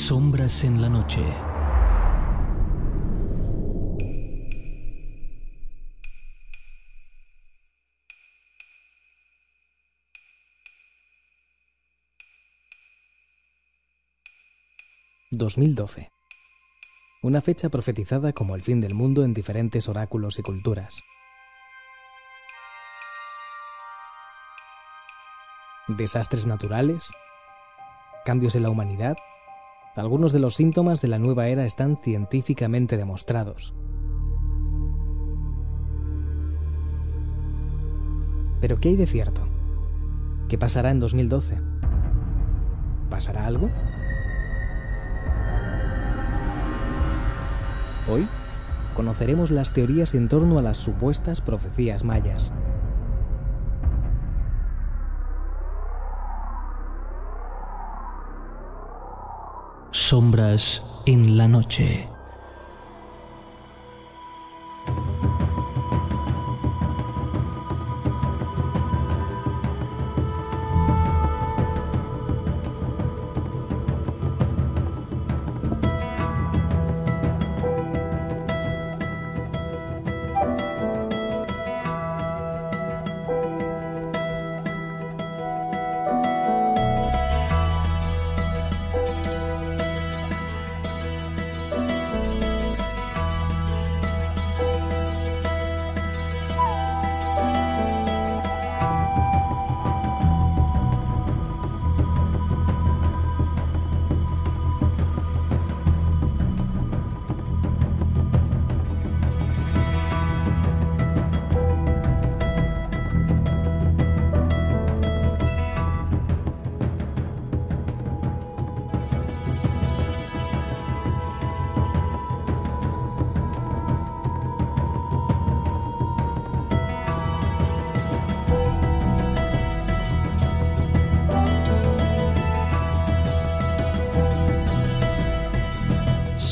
Sombras en la noche. ...2012... Una fecha profetizada como el fin del mundo en diferentes oráculos y culturas. Desastres naturales, cambios en la humanidad, algunos de los síntomas de la nueva era están científicamente demostrados. Pero ¿qué hay de cierto? ¿Qué pasará en 2012? ¿Pasará algo? Hoy conoceremos las teorías en torno a las supuestas profecías mayas. Sombras en la noche.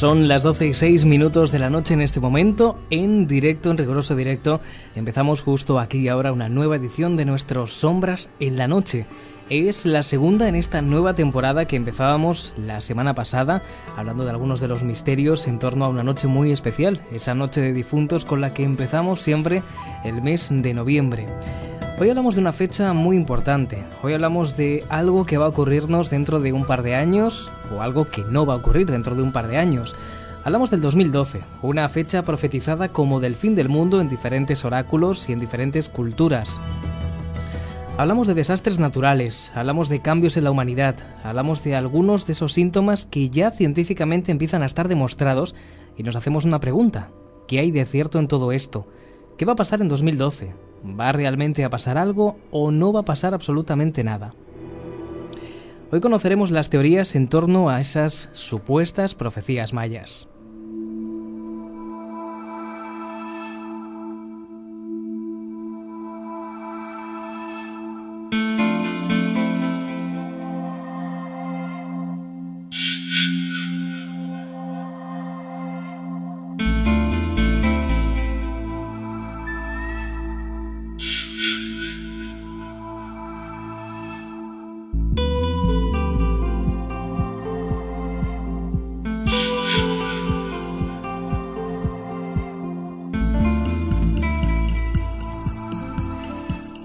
Son las 12 y 6 minutos de la noche en este momento, en directo, en riguroso directo. Empezamos justo aquí y ahora una nueva edición de nuestros Sombras en la Noche. Es la segunda en esta nueva temporada que empezábamos la semana pasada, hablando de algunos de los misterios en torno a una noche muy especial, esa noche de difuntos con la que empezamos siempre el mes de noviembre. Hoy hablamos de una fecha muy importante. Hoy hablamos de algo que va a ocurrirnos dentro de un par de años o algo que no va a ocurrir dentro de un par de años. Hablamos del 2012, una fecha profetizada como del fin del mundo en diferentes oráculos y en diferentes culturas. Hablamos de desastres naturales, hablamos de cambios en la humanidad, hablamos de algunos de esos síntomas que ya científicamente empiezan a estar demostrados y nos hacemos una pregunta. ¿Qué hay de cierto en todo esto? ¿Qué va a pasar en 2012? ¿Va realmente a pasar algo o no va a pasar absolutamente nada? Hoy conoceremos las teorías en torno a esas supuestas profecías mayas.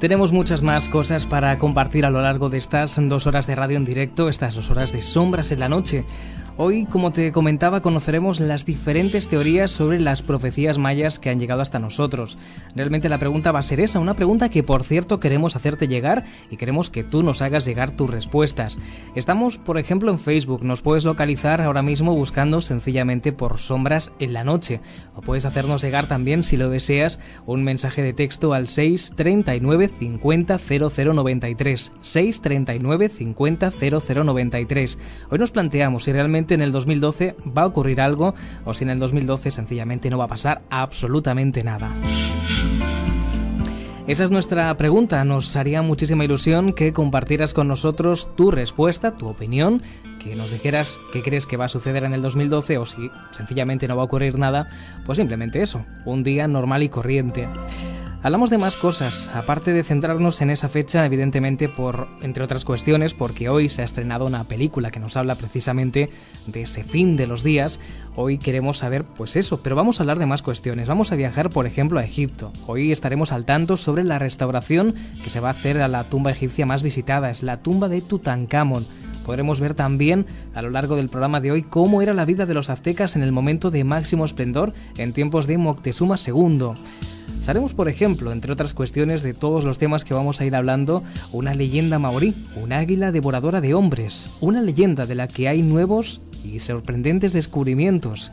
Tenemos muchas más cosas para compartir a lo largo de estas dos horas de radio en directo, estas dos horas de sombras en la noche. Hoy, como te comentaba, conoceremos las diferentes teorías sobre las profecías mayas que han llegado hasta nosotros. Realmente la pregunta va a ser esa, una pregunta que por cierto queremos hacerte llegar y queremos que tú nos hagas llegar tus respuestas. Estamos, por ejemplo, en Facebook, nos puedes localizar ahora mismo buscando sencillamente por sombras en la noche. O puedes hacernos llegar también, si lo deseas, un mensaje de texto al 639 50 0093. 639 50 0093. Hoy nos planteamos si realmente en el 2012 va a ocurrir algo o si en el 2012 sencillamente no va a pasar absolutamente nada. Esa es nuestra pregunta. Nos haría muchísima ilusión que compartieras con nosotros tu respuesta, tu opinión, que nos dijeras qué crees que va a suceder en el 2012 o si sencillamente no va a ocurrir nada, pues simplemente eso, un día normal y corriente. Hablamos de más cosas, aparte de centrarnos en esa fecha, evidentemente por, entre otras cuestiones, porque hoy se ha estrenado una película que nos habla precisamente de ese fin de los días. Hoy queremos saber, pues eso, pero vamos a hablar de más cuestiones. Vamos a viajar, por ejemplo, a Egipto. Hoy estaremos al tanto sobre la restauración que se va a hacer a la tumba egipcia más visitada, es la tumba de Tutankamón. Podremos ver también a lo largo del programa de hoy cómo era la vida de los aztecas en el momento de máximo esplendor en tiempos de Moctezuma II. Sabemos, por ejemplo, entre otras cuestiones de todos los temas que vamos a ir hablando, una leyenda maorí, un águila devoradora de hombres, una leyenda de la que hay nuevos y sorprendentes descubrimientos.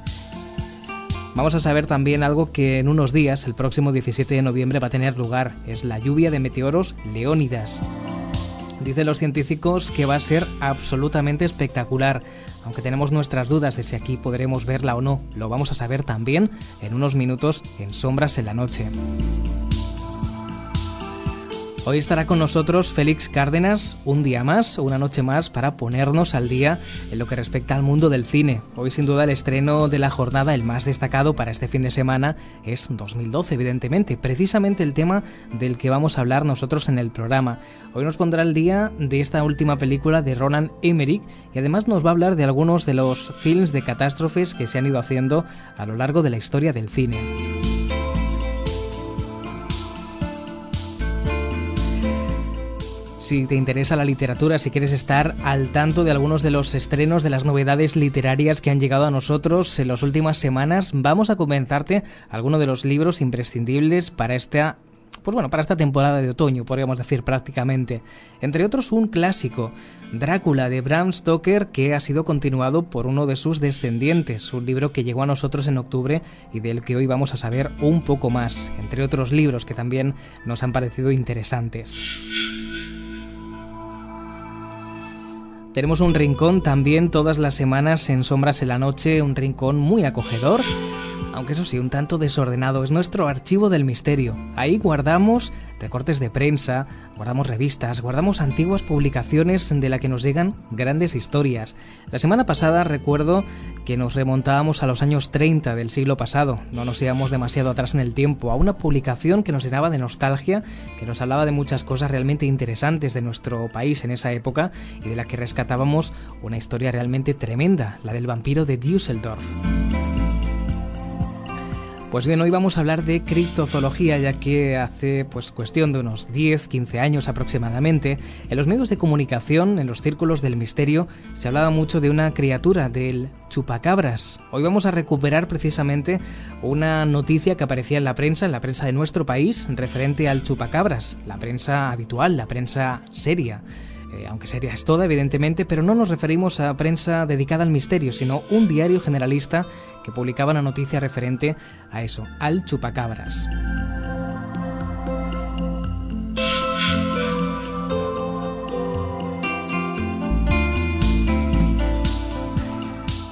Vamos a saber también algo que en unos días, el próximo 17 de noviembre, va a tener lugar, es la lluvia de meteoros Leónidas. Dicen los científicos que va a ser absolutamente espectacular aunque tenemos nuestras dudas de si aquí podremos verla o no, lo vamos a saber también en unos minutos en Sombras en la Noche. Hoy estará con nosotros Félix Cárdenas un día más, una noche más, para ponernos al día en lo que respecta al mundo del cine. Hoy sin duda el estreno de la jornada, el más destacado para este fin de semana, es 2012, evidentemente, precisamente el tema del que vamos a hablar nosotros en el programa. Hoy nos pondrá el día de esta última película de Ronan Emmerich y además nos va a hablar de algunos de los films de catástrofes que se han ido haciendo a lo largo de la historia del cine. Si te interesa la literatura, si quieres estar al tanto de algunos de los estrenos, de las novedades literarias que han llegado a nosotros en las últimas semanas, vamos a comenzarte algunos de los libros imprescindibles para esta pues bueno, para esta temporada de otoño, podríamos decir prácticamente. Entre otros, un clásico, Drácula de Bram Stoker, que ha sido continuado por uno de sus descendientes, un libro que llegó a nosotros en octubre y del que hoy vamos a saber un poco más, entre otros libros que también nos han parecido interesantes. Tenemos un rincón también todas las semanas en Sombras en la Noche, un rincón muy acogedor, aunque eso sí, un tanto desordenado. Es nuestro archivo del misterio. Ahí guardamos recortes de prensa, guardamos revistas, guardamos antiguas publicaciones de la que nos llegan grandes historias. La semana pasada recuerdo que nos remontábamos a los años 30 del siglo pasado, no nos íbamos demasiado atrás en el tiempo, a una publicación que nos llenaba de nostalgia, que nos hablaba de muchas cosas realmente interesantes de nuestro país en esa época y de la que rescatábamos una historia realmente tremenda, la del vampiro de Düsseldorf. Pues bien, hoy vamos a hablar de criptozoología, ya que hace pues cuestión de unos 10, 15 años aproximadamente, en los medios de comunicación, en los círculos del misterio, se hablaba mucho de una criatura, del chupacabras. Hoy vamos a recuperar precisamente una noticia que aparecía en la prensa, en la prensa de nuestro país, referente al chupacabras, la prensa habitual, la prensa seria. Eh, aunque seria es toda, evidentemente, pero no nos referimos a prensa dedicada al misterio, sino un diario generalista que publicaba una noticia referente a eso, al chupacabras.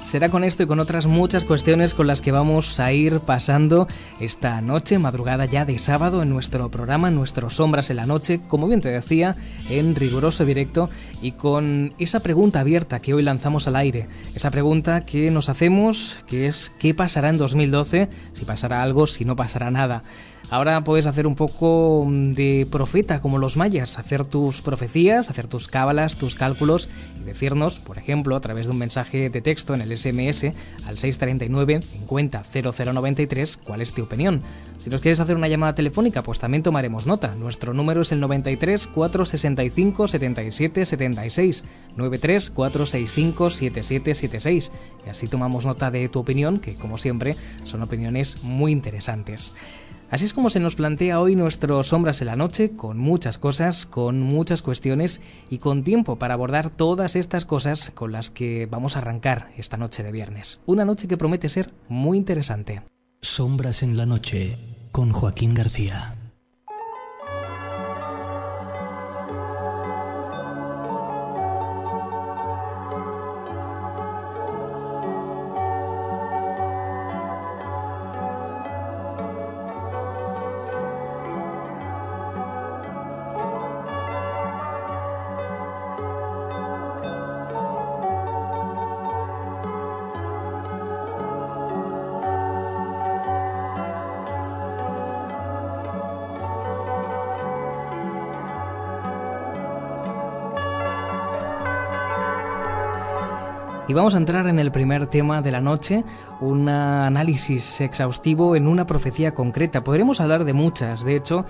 Será con esto y con otras muchas cuestiones con las que vamos a ir pasando esta noche, madrugada ya de sábado, en nuestro programa, nuestros Sombras en la Noche, como bien te decía, en riguroso directo y con esa pregunta abierta que hoy lanzamos al aire. Esa pregunta que nos hacemos, que es ¿qué pasará en 2012? Si pasará algo, si no pasará nada. Ahora puedes hacer un poco mm, de profeta como los mayas, hacer tus profecías, hacer tus cábalas, tus cálculos y decirnos, por ejemplo, a través de un mensaje de texto en el SMS al 639 50 0093 cuál es tu opinión. Si nos quieres hacer una llamada telefónica, pues también tomaremos nota. Nuestro número es el 93 465 77 76 93 465 7776 y así tomamos nota de tu opinión, que como siempre son opiniones muy interesantes. Así es como se nos plantea hoy nuestro Sombras en la Noche, con muchas cosas, con muchas cuestiones y con tiempo para abordar todas estas cosas con las que vamos a arrancar esta noche de viernes. Una noche que promete ser muy interesante. Sombras en la Noche, con Joaquín García. Y vamos a entrar en el primer tema de la noche, un análisis exhaustivo en una profecía concreta. Podremos hablar de muchas, de hecho,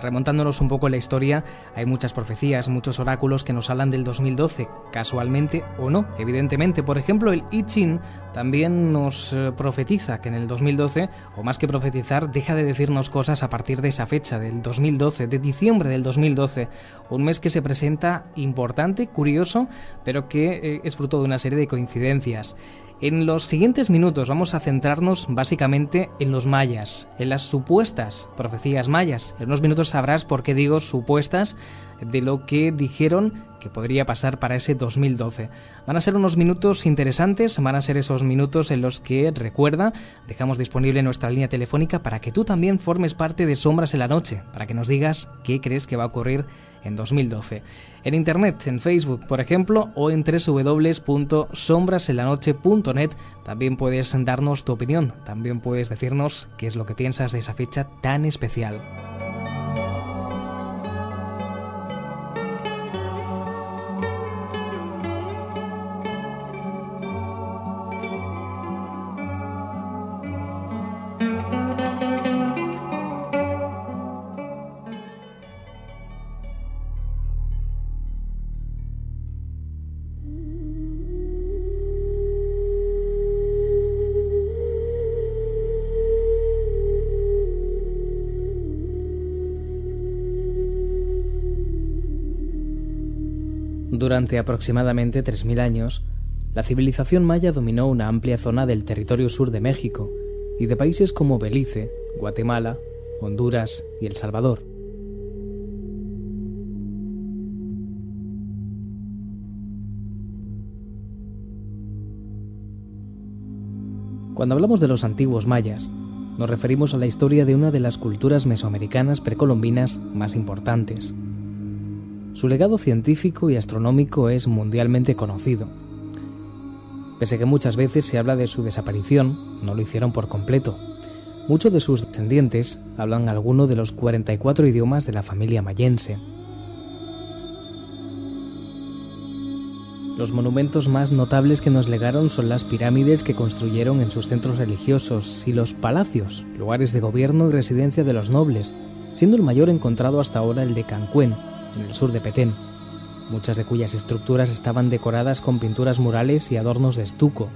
remontándonos un poco en la historia, hay muchas profecías, muchos oráculos que nos hablan del 2012, casualmente o no, evidentemente. Por ejemplo, el I Ching también nos eh, profetiza que en el 2012, o más que profetizar, deja de decirnos cosas a partir de esa fecha, del 2012, de diciembre del 2012, un mes que se presenta importante, curioso, pero que eh, es fruto de una serie de coincidencias. En los siguientes minutos vamos a centrarnos básicamente en los mayas, en las supuestas profecías mayas. En unos minutos sabrás por qué digo supuestas de lo que dijeron que podría pasar para ese 2012. Van a ser unos minutos interesantes, van a ser esos minutos en los que, recuerda, dejamos disponible nuestra línea telefónica para que tú también formes parte de Sombras en la Noche, para que nos digas qué crees que va a ocurrir en 2012. En internet, en Facebook, por ejemplo, o en www.sombrasenlanoche.net también puedes darnos tu opinión, también puedes decirnos qué es lo que piensas de esa fecha tan especial. Durante aproximadamente 3.000 años, la civilización maya dominó una amplia zona del territorio sur de México y de países como Belice, Guatemala, Honduras y El Salvador. Cuando hablamos de los antiguos mayas, nos referimos a la historia de una de las culturas mesoamericanas precolombinas más importantes, su legado científico y astronómico es mundialmente conocido. Pese que muchas veces se habla de su desaparición, no lo hicieron por completo. Muchos de sus descendientes hablan alguno de los 44 idiomas de la familia mayense. Los monumentos más notables que nos legaron son las pirámides que construyeron en sus centros religiosos y los palacios, lugares de gobierno y residencia de los nobles, siendo el mayor encontrado hasta ahora el de Cancún, en el sur de Petén, muchas de cuyas estructuras estaban decoradas con pinturas murales y adornos de estuco.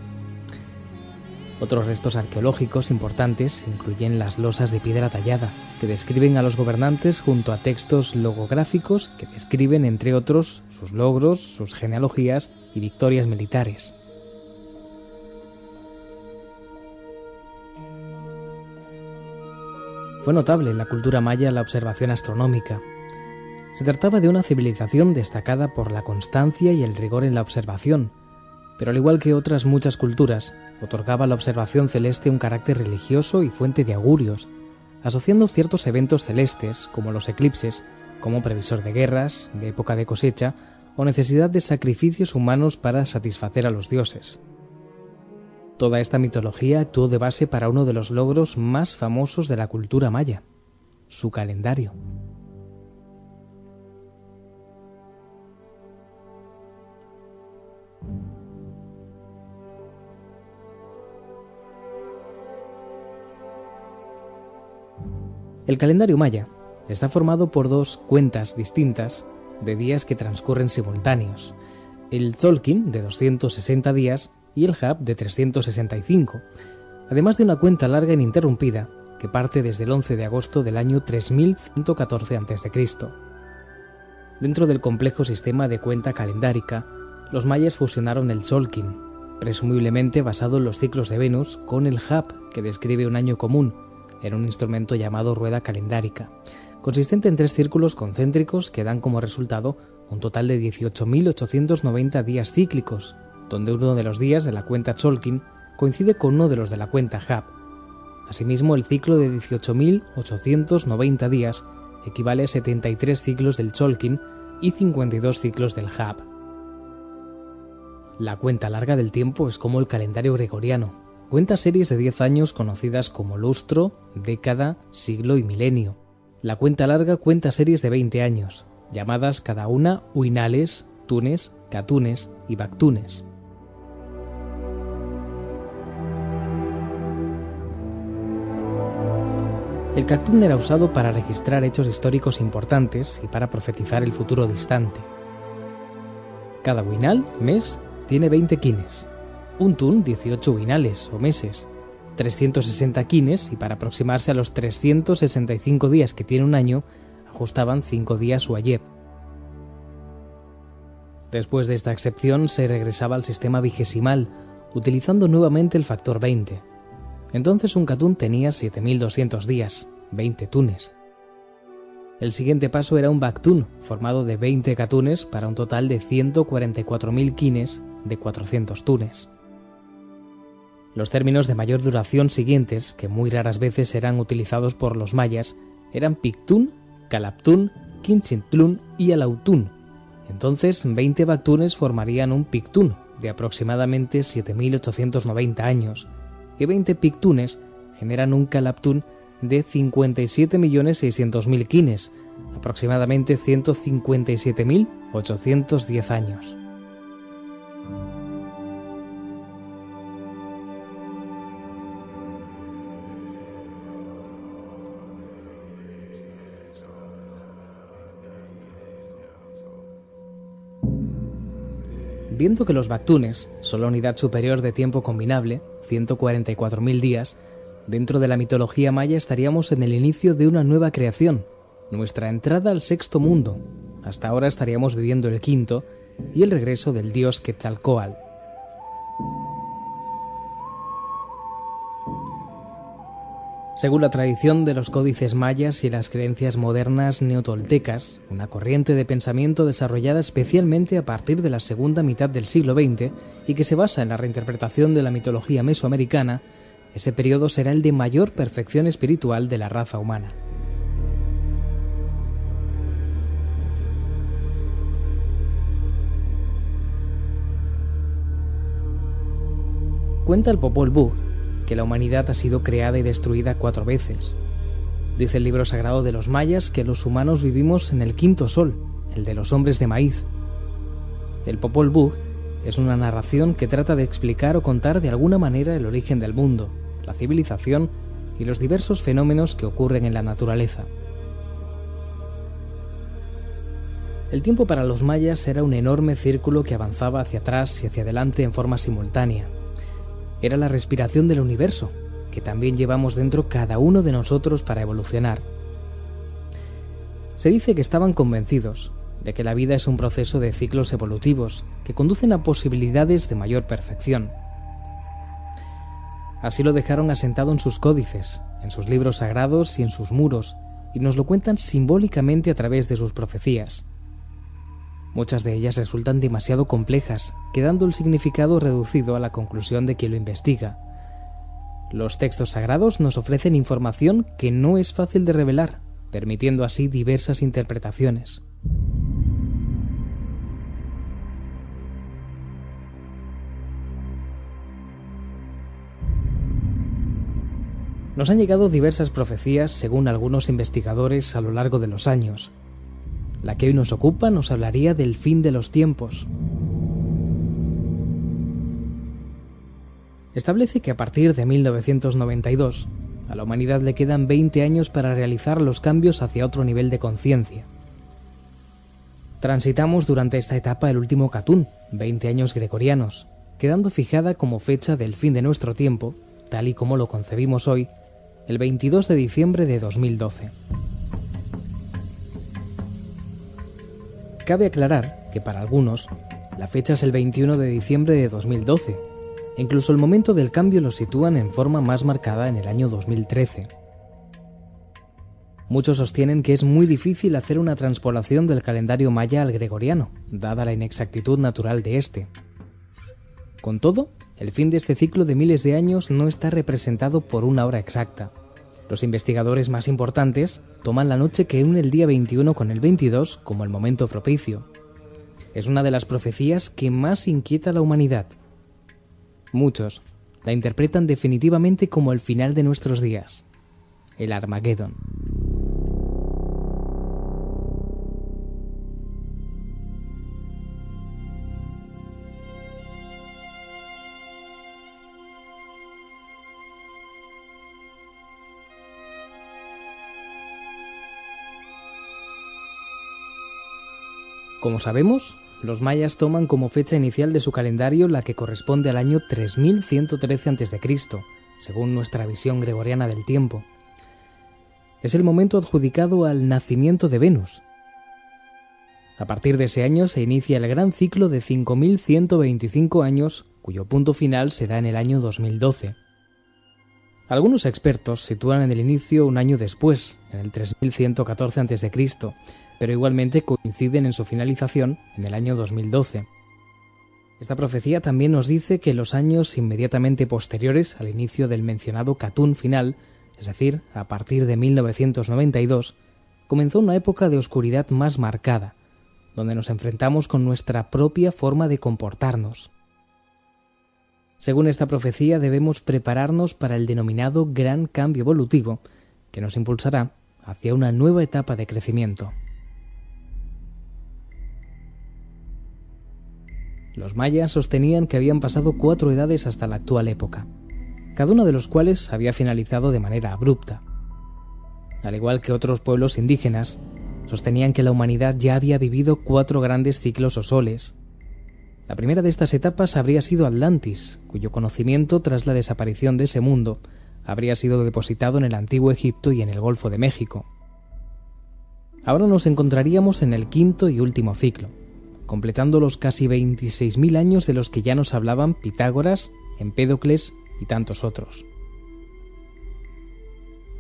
Otros restos arqueológicos importantes incluyen las losas de piedra tallada, que describen a los gobernantes junto a textos logográficos que describen, entre otros, sus logros, sus genealogías y victorias militares. Fue notable en la cultura maya la observación astronómica, se trataba de una civilización destacada por la constancia y el rigor en la observación, pero al igual que otras muchas culturas, otorgaba a la observación celeste un carácter religioso y fuente de augurios, asociando ciertos eventos celestes, como los eclipses, como previsor de guerras, de época de cosecha o necesidad de sacrificios humanos para satisfacer a los dioses. Toda esta mitología actuó de base para uno de los logros más famosos de la cultura maya, su calendario. El calendario maya está formado por dos cuentas distintas de días que transcurren simultáneos, el Tzolkin de 260 días y el Hab de 365, además de una cuenta larga e ininterrumpida que parte desde el 11 de agosto del año 3114 a.C. Dentro del complejo sistema de cuenta calendárica, los mayas fusionaron el Tzolkin, presumiblemente basado en los ciclos de Venus, con el Hab, que describe un año común, en un instrumento llamado rueda calendárica, consistente en tres círculos concéntricos que dan como resultado un total de 18.890 días cíclicos, donde uno de los días de la cuenta Cholkin coincide con uno de los de la cuenta Hab. Asimismo, el ciclo de 18.890 días equivale a 73 ciclos del Cholkin y 52 ciclos del Hab. La cuenta larga del tiempo es como el calendario gregoriano, Cuenta series de 10 años conocidas como lustro, década, siglo y milenio. La cuenta larga cuenta series de 20 años, llamadas cada una Uinales, Tunes, Catunes y Bactunes. El cactún era usado para registrar hechos históricos importantes y para profetizar el futuro distante. Cada Winal mes tiene 20 quines, un tun, 18 winales o meses. 360 quines y para aproximarse a los 365 días que tiene un año, ajustaban 5 días su ayeb. Después de esta excepción se regresaba al sistema vigesimal, utilizando nuevamente el factor 20. Entonces un catún tenía 7.200 días, 20 tunes. El siguiente paso era un bactún, formado de 20 catunes para un total de 144.000 quines de 400 tunes. Los términos de mayor duración siguientes, que muy raras veces eran utilizados por los mayas, eran pictún, calaptún, quinchintlún y alautún. Entonces, 20 bactunes formarían un pictún de aproximadamente 7.890 años, y 20 pictunes generan un calaptún de 57.600.000 quines, aproximadamente 157.810 años. Viendo que los Bactunes son la unidad superior de tiempo combinable, 144.000 días, dentro de la mitología maya estaríamos en el inicio de una nueva creación, nuestra entrada al sexto mundo. Hasta ahora estaríamos viviendo el quinto y el regreso del dios Quetzalcoatl. Según la tradición de los códices mayas y las creencias modernas neotoltecas, una corriente de pensamiento desarrollada especialmente a partir de la segunda mitad del siglo XX y que se basa en la reinterpretación de la mitología mesoamericana, ese periodo será el de mayor perfección espiritual de la raza humana. Cuenta el Popol Vuh que la humanidad ha sido creada y destruida cuatro veces. Dice el libro sagrado de los mayas que los humanos vivimos en el quinto sol, el de los hombres de maíz. El Popol Vuh es una narración que trata de explicar o contar de alguna manera el origen del mundo, la civilización y los diversos fenómenos que ocurren en la naturaleza. El tiempo para los mayas era un enorme círculo que avanzaba hacia atrás y hacia adelante en forma simultánea era la respiración del universo, que también llevamos dentro cada uno de nosotros para evolucionar. Se dice que estaban convencidos de que la vida es un proceso de ciclos evolutivos que conducen a posibilidades de mayor perfección. Así lo dejaron asentado en sus códices, en sus libros sagrados y en sus muros, y nos lo cuentan simbólicamente a través de sus profecías. Muchas de ellas resultan demasiado complejas, quedando el significado reducido a la conclusión de quien lo investiga. Los textos sagrados nos ofrecen información que no es fácil de revelar, permitiendo así diversas interpretaciones. Nos han llegado diversas profecías según algunos investigadores a lo largo de los años, la que hoy nos ocupa nos hablaría del fin de los tiempos. Establece que a partir de 1992, a la humanidad le quedan 20 años para realizar los cambios hacia otro nivel de conciencia. Transitamos durante esta etapa el último Catún, 20 años gregorianos, quedando fijada como fecha del fin de nuestro tiempo, tal y como lo concebimos hoy, el 22 de diciembre de 2012. Cabe aclarar que para algunos, la fecha es el 21 de diciembre de 2012, e incluso el momento del cambio lo sitúan en forma más marcada en el año 2013. Muchos sostienen que es muy difícil hacer una transpolación del calendario maya al gregoriano, dada la inexactitud natural de este. Con todo, el fin de este ciclo de miles de años no está representado por una hora exacta, los investigadores más importantes toman la noche que une el día 21 con el 22 como el momento propicio. Es una de las profecías que más inquieta a la humanidad. Muchos la interpretan definitivamente como el final de nuestros días, el Armageddon. Como sabemos, los mayas toman como fecha inicial de su calendario la que corresponde al año 3113 a.C., según nuestra visión gregoriana del tiempo. Es el momento adjudicado al nacimiento de Venus. A partir de ese año se inicia el gran ciclo de 5.125 años, cuyo punto final se da en el año 2012. Algunos expertos sitúan en el inicio un año después, en el 3114 a.C., pero igualmente coinciden en su finalización en el año 2012. Esta profecía también nos dice que los años inmediatamente posteriores al inicio del mencionado Catún final, es decir, a partir de 1992, comenzó una época de oscuridad más marcada, donde nos enfrentamos con nuestra propia forma de comportarnos. Según esta profecía debemos prepararnos para el denominado gran cambio evolutivo, que nos impulsará hacia una nueva etapa de crecimiento. Los mayas sostenían que habían pasado cuatro edades hasta la actual época, cada uno de los cuales había finalizado de manera abrupta. Al igual que otros pueblos indígenas, sostenían que la humanidad ya había vivido cuatro grandes ciclos o soles. La primera de estas etapas habría sido Atlantis, cuyo conocimiento tras la desaparición de ese mundo habría sido depositado en el antiguo Egipto y en el Golfo de México. Ahora nos encontraríamos en el quinto y último ciclo, completando los casi 26.000 años de los que ya nos hablaban Pitágoras, Empédocles y tantos otros.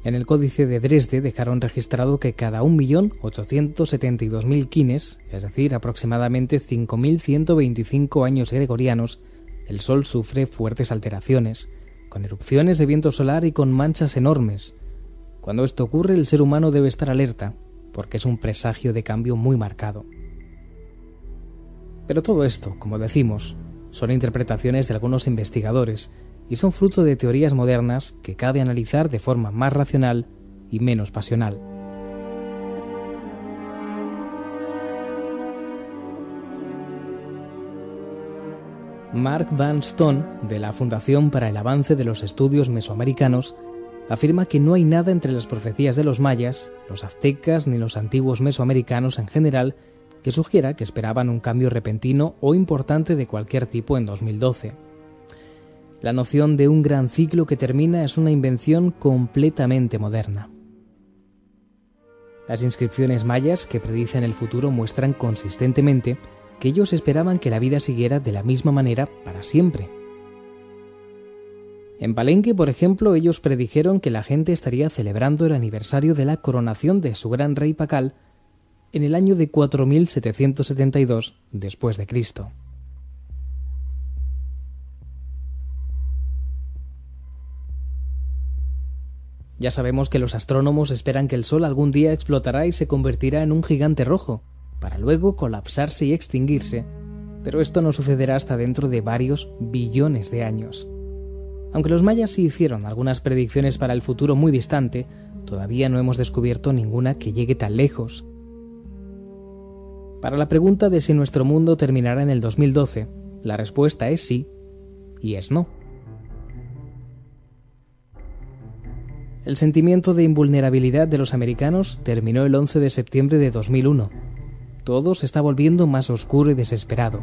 En el Códice de Dresde dejaron registrado que cada 1.872.000 quines, es decir, aproximadamente 5.125 años gregorianos, el Sol sufre fuertes alteraciones, con erupciones de viento solar y con manchas enormes. Cuando esto ocurre, el ser humano debe estar alerta, porque es un presagio de cambio muy marcado. Pero todo esto, como decimos, son interpretaciones de algunos investigadores y son fruto de teorías modernas que cabe analizar de forma más racional y menos pasional. Mark Van Stone, de la Fundación para el Avance de los Estudios Mesoamericanos, afirma que no hay nada entre las profecías de los mayas, los aztecas ni los antiguos mesoamericanos en general que sugiera que esperaban un cambio repentino o importante de cualquier tipo en 2012. La noción de un gran ciclo que termina es una invención completamente moderna. Las inscripciones mayas que predicen el futuro muestran consistentemente que ellos esperaban que la vida siguiera de la misma manera para siempre. En Palenque, por ejemplo, ellos predijeron que la gente estaría celebrando el aniversario de la coronación de su gran rey Pacal en el año de 4772 después de Cristo. Ya sabemos que los astrónomos esperan que el Sol algún día explotará y se convertirá en un gigante rojo, para luego colapsarse y extinguirse, pero esto no sucederá hasta dentro de varios billones de años. Aunque los mayas sí hicieron algunas predicciones para el futuro muy distante, todavía no hemos descubierto ninguna que llegue tan lejos, para la pregunta de si nuestro mundo terminará en el 2012, la respuesta es sí y es no. El sentimiento de invulnerabilidad de los americanos terminó el 11 de septiembre de 2001. Todo se está volviendo más oscuro y desesperado.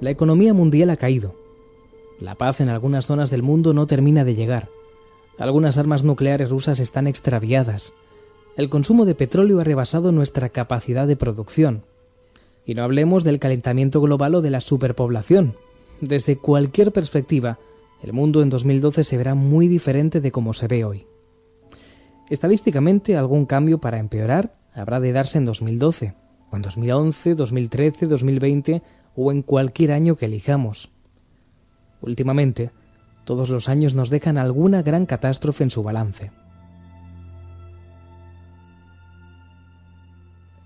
La economía mundial ha caído. La paz en algunas zonas del mundo no termina de llegar. Algunas armas nucleares rusas están extraviadas. El consumo de petróleo ha rebasado nuestra capacidad de producción y no hablemos del calentamiento global o de la superpoblación. Desde cualquier perspectiva, el mundo en 2012 se verá muy diferente de como se ve hoy. Estadísticamente, algún cambio para empeorar habrá de darse en 2012, o en 2011, 2013, 2020 o en cualquier año que elijamos. Últimamente, todos los años nos dejan alguna gran catástrofe en su balance.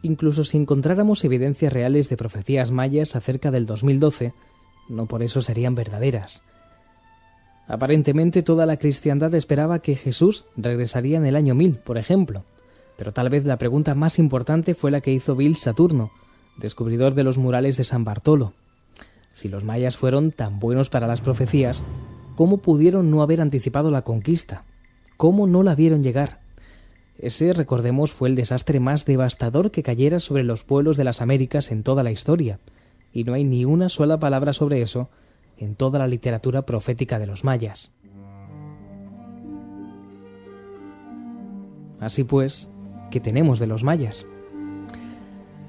Incluso si encontráramos evidencias reales de profecías mayas acerca del 2012, no por eso serían verdaderas. Aparentemente toda la cristiandad esperaba que Jesús regresaría en el año 1000, por ejemplo, pero tal vez la pregunta más importante fue la que hizo Bill Saturno, descubridor de los murales de San Bartolo. Si los mayas fueron tan buenos para las profecías, ¿cómo pudieron no haber anticipado la conquista? ¿Cómo no la vieron llegar? Ese, recordemos, fue el desastre más devastador que cayera sobre los pueblos de las Américas en toda la historia, y no hay ni una sola palabra sobre eso en toda la literatura profética de los mayas. Así pues, ¿qué tenemos de los mayas?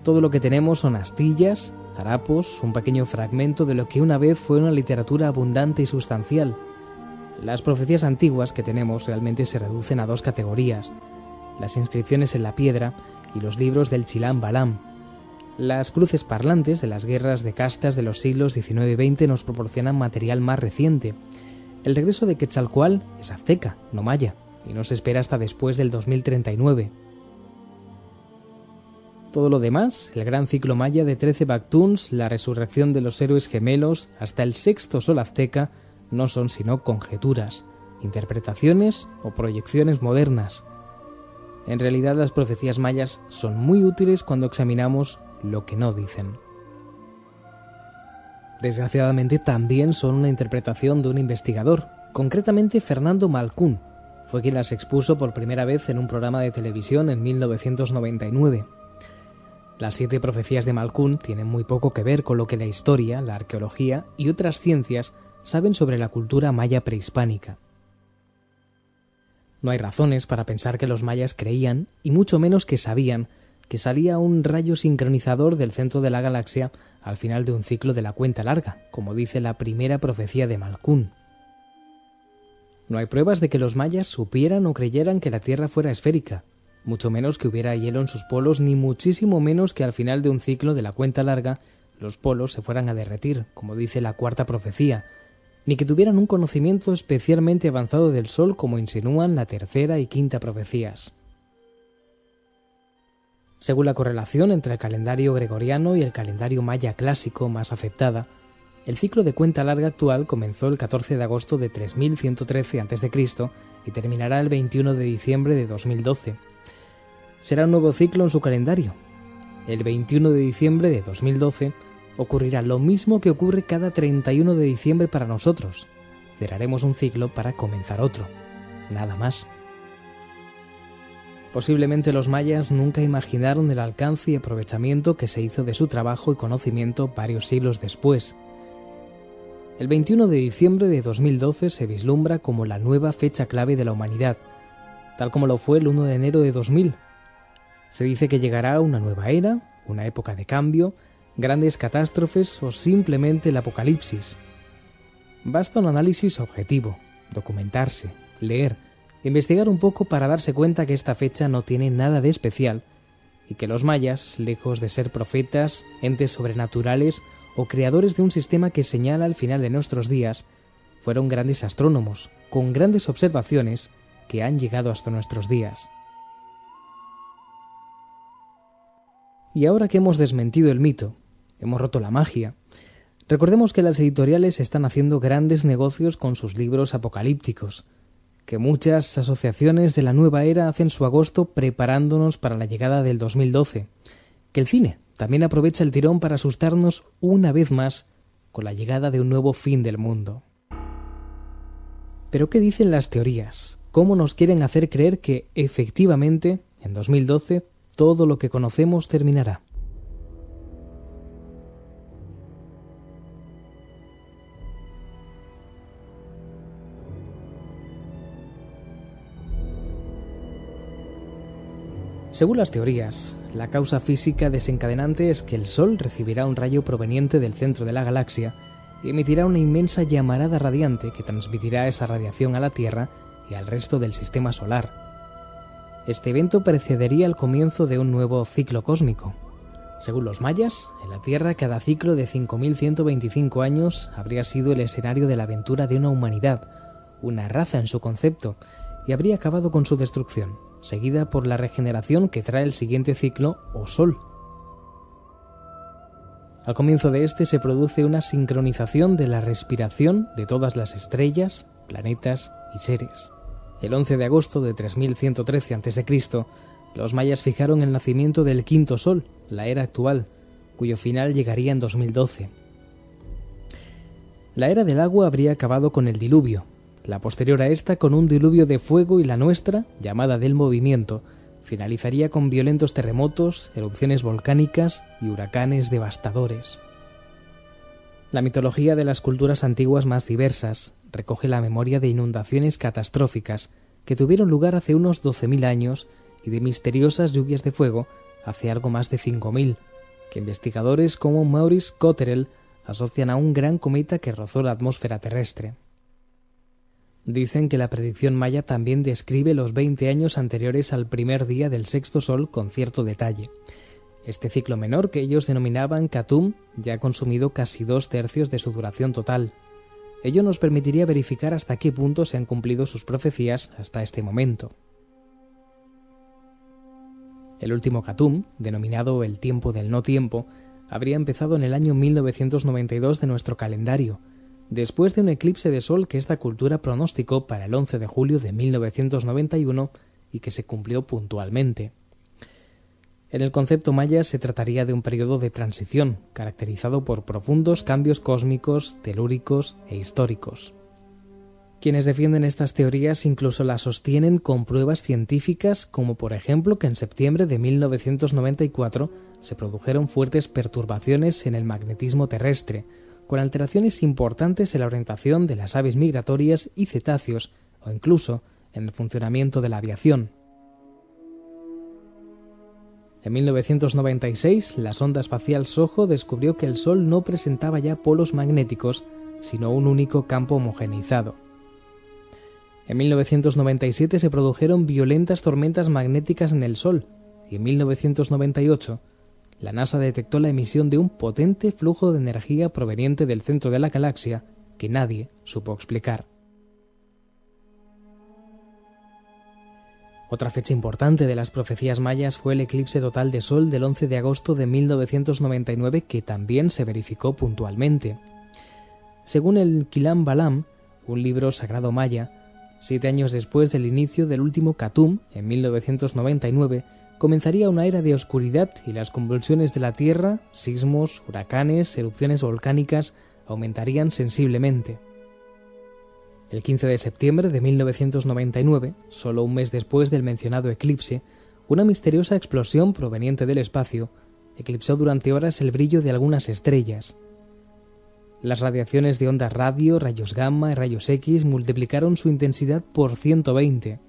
Todo lo que tenemos son astillas, harapos, un pequeño fragmento de lo que una vez fue una literatura abundante y sustancial. Las profecías antiguas que tenemos realmente se reducen a dos categorías, las inscripciones en la piedra y los libros del Chilán Balam, las cruces parlantes de las guerras de castas de los siglos XIX y XX nos proporcionan material más reciente. El regreso de Quetzalcoatl es azteca, no maya, y no se espera hasta después del 2039. Todo lo demás, el gran ciclo maya de 13 Bactuns, la resurrección de los héroes gemelos, hasta el sexto sol azteca, no son sino conjeturas, interpretaciones o proyecciones modernas. En realidad las profecías mayas son muy útiles cuando examinamos lo que no dicen. Desgraciadamente también son una interpretación de un investigador, concretamente Fernando Malcún, fue quien las expuso por primera vez en un programa de televisión en 1999. Las siete profecías de Malcún tienen muy poco que ver con lo que la historia, la arqueología y otras ciencias saben sobre la cultura maya prehispánica. No hay razones para pensar que los mayas creían, y mucho menos que sabían, que salía un rayo sincronizador del centro de la galaxia al final de un ciclo de la cuenta larga, como dice la primera profecía de Malkún. No hay pruebas de que los mayas supieran o creyeran que la Tierra fuera esférica, mucho menos que hubiera hielo en sus polos, ni muchísimo menos que al final de un ciclo de la cuenta larga los polos se fueran a derretir, como dice la cuarta profecía, ni que tuvieran un conocimiento especialmente avanzado del Sol, como insinúan la tercera y quinta profecías. Según la correlación entre el calendario gregoriano y el calendario maya clásico más aceptada, el ciclo de cuenta larga actual comenzó el 14 de agosto de 3113 a.C. y terminará el 21 de diciembre de 2012. Será un nuevo ciclo en su calendario. El 21 de diciembre de 2012 ocurrirá lo mismo que ocurre cada 31 de diciembre para nosotros. Cerraremos un ciclo para comenzar otro. Nada más. Posiblemente los mayas nunca imaginaron el alcance y aprovechamiento que se hizo de su trabajo y conocimiento varios siglos después. El 21 de diciembre de 2012 se vislumbra como la nueva fecha clave de la humanidad, tal como lo fue el 1 de enero de 2000. Se dice que llegará una nueva era, una época de cambio, grandes catástrofes o simplemente el apocalipsis. Basta un análisis objetivo, documentarse, leer, investigar un poco para darse cuenta que esta fecha no tiene nada de especial y que los mayas, lejos de ser profetas, entes sobrenaturales o creadores de un sistema que señala el final de nuestros días, fueron grandes astrónomos, con grandes observaciones que han llegado hasta nuestros días. Y ahora que hemos desmentido el mito, hemos roto la magia, recordemos que las editoriales están haciendo grandes negocios con sus libros apocalípticos, que muchas asociaciones de la nueva era hacen su agosto preparándonos para la llegada del 2012, que el cine también aprovecha el tirón para asustarnos una vez más con la llegada de un nuevo fin del mundo. Pero ¿qué dicen las teorías? ¿Cómo nos quieren hacer creer que efectivamente, en 2012, todo lo que conocemos terminará? Según las teorías, la causa física desencadenante es que el Sol recibirá un rayo proveniente del centro de la galaxia y emitirá una inmensa llamarada radiante que transmitirá esa radiación a la Tierra y al resto del sistema solar. Este evento precedería el comienzo de un nuevo ciclo cósmico. Según los mayas, en la Tierra cada ciclo de 5.125 años habría sido el escenario de la aventura de una humanidad, una raza en su concepto, y habría acabado con su destrucción seguida por la regeneración que trae el siguiente ciclo o sol. Al comienzo de este se produce una sincronización de la respiración de todas las estrellas, planetas y seres. El 11 de agosto de 3113 a.C., los mayas fijaron el nacimiento del quinto sol, la era actual, cuyo final llegaría en 2012. La era del agua habría acabado con el diluvio, la posterior a esta con un diluvio de fuego y la nuestra, llamada del movimiento, finalizaría con violentos terremotos, erupciones volcánicas y huracanes devastadores. La mitología de las culturas antiguas más diversas recoge la memoria de inundaciones catastróficas que tuvieron lugar hace unos 12.000 años y de misteriosas lluvias de fuego hace algo más de 5.000, que investigadores como Maurice Cotterell asocian a un gran cometa que rozó la atmósfera terrestre. Dicen que la predicción maya también describe los 20 años anteriores al primer día del sexto sol con cierto detalle. Este ciclo menor, que ellos denominaban Katum, ya ha consumido casi dos tercios de su duración total. Ello nos permitiría verificar hasta qué punto se han cumplido sus profecías hasta este momento. El último Katum, denominado el tiempo del no tiempo, habría empezado en el año 1992 de nuestro calendario, después de un eclipse de sol que esta cultura pronosticó para el 11 de julio de 1991 y que se cumplió puntualmente. En el concepto maya se trataría de un periodo de transición, caracterizado por profundos cambios cósmicos, telúricos e históricos. Quienes defienden estas teorías incluso las sostienen con pruebas científicas, como por ejemplo que en septiembre de 1994 se produjeron fuertes perturbaciones en el magnetismo terrestre, con alteraciones importantes en la orientación de las aves migratorias y cetáceos, o incluso en el funcionamiento de la aviación. En 1996, la sonda espacial SOHO descubrió que el Sol no presentaba ya polos magnéticos, sino un único campo homogeneizado. En 1997 se produjeron violentas tormentas magnéticas en el Sol, y en 1998 la NASA detectó la emisión de un potente flujo de energía proveniente del centro de la galaxia que nadie supo explicar. Otra fecha importante de las profecías mayas fue el eclipse total de Sol del 11 de agosto de 1999 que también se verificó puntualmente. Según el Kilam Balam, un libro sagrado maya, siete años después del inicio del último Katum, en 1999, comenzaría una era de oscuridad y las convulsiones de la Tierra, sismos, huracanes, erupciones volcánicas aumentarían sensiblemente. El 15 de septiembre de 1999, solo un mes después del mencionado eclipse, una misteriosa explosión proveniente del espacio eclipsó durante horas el brillo de algunas estrellas. Las radiaciones de ondas radio, rayos gamma y rayos X multiplicaron su intensidad por 120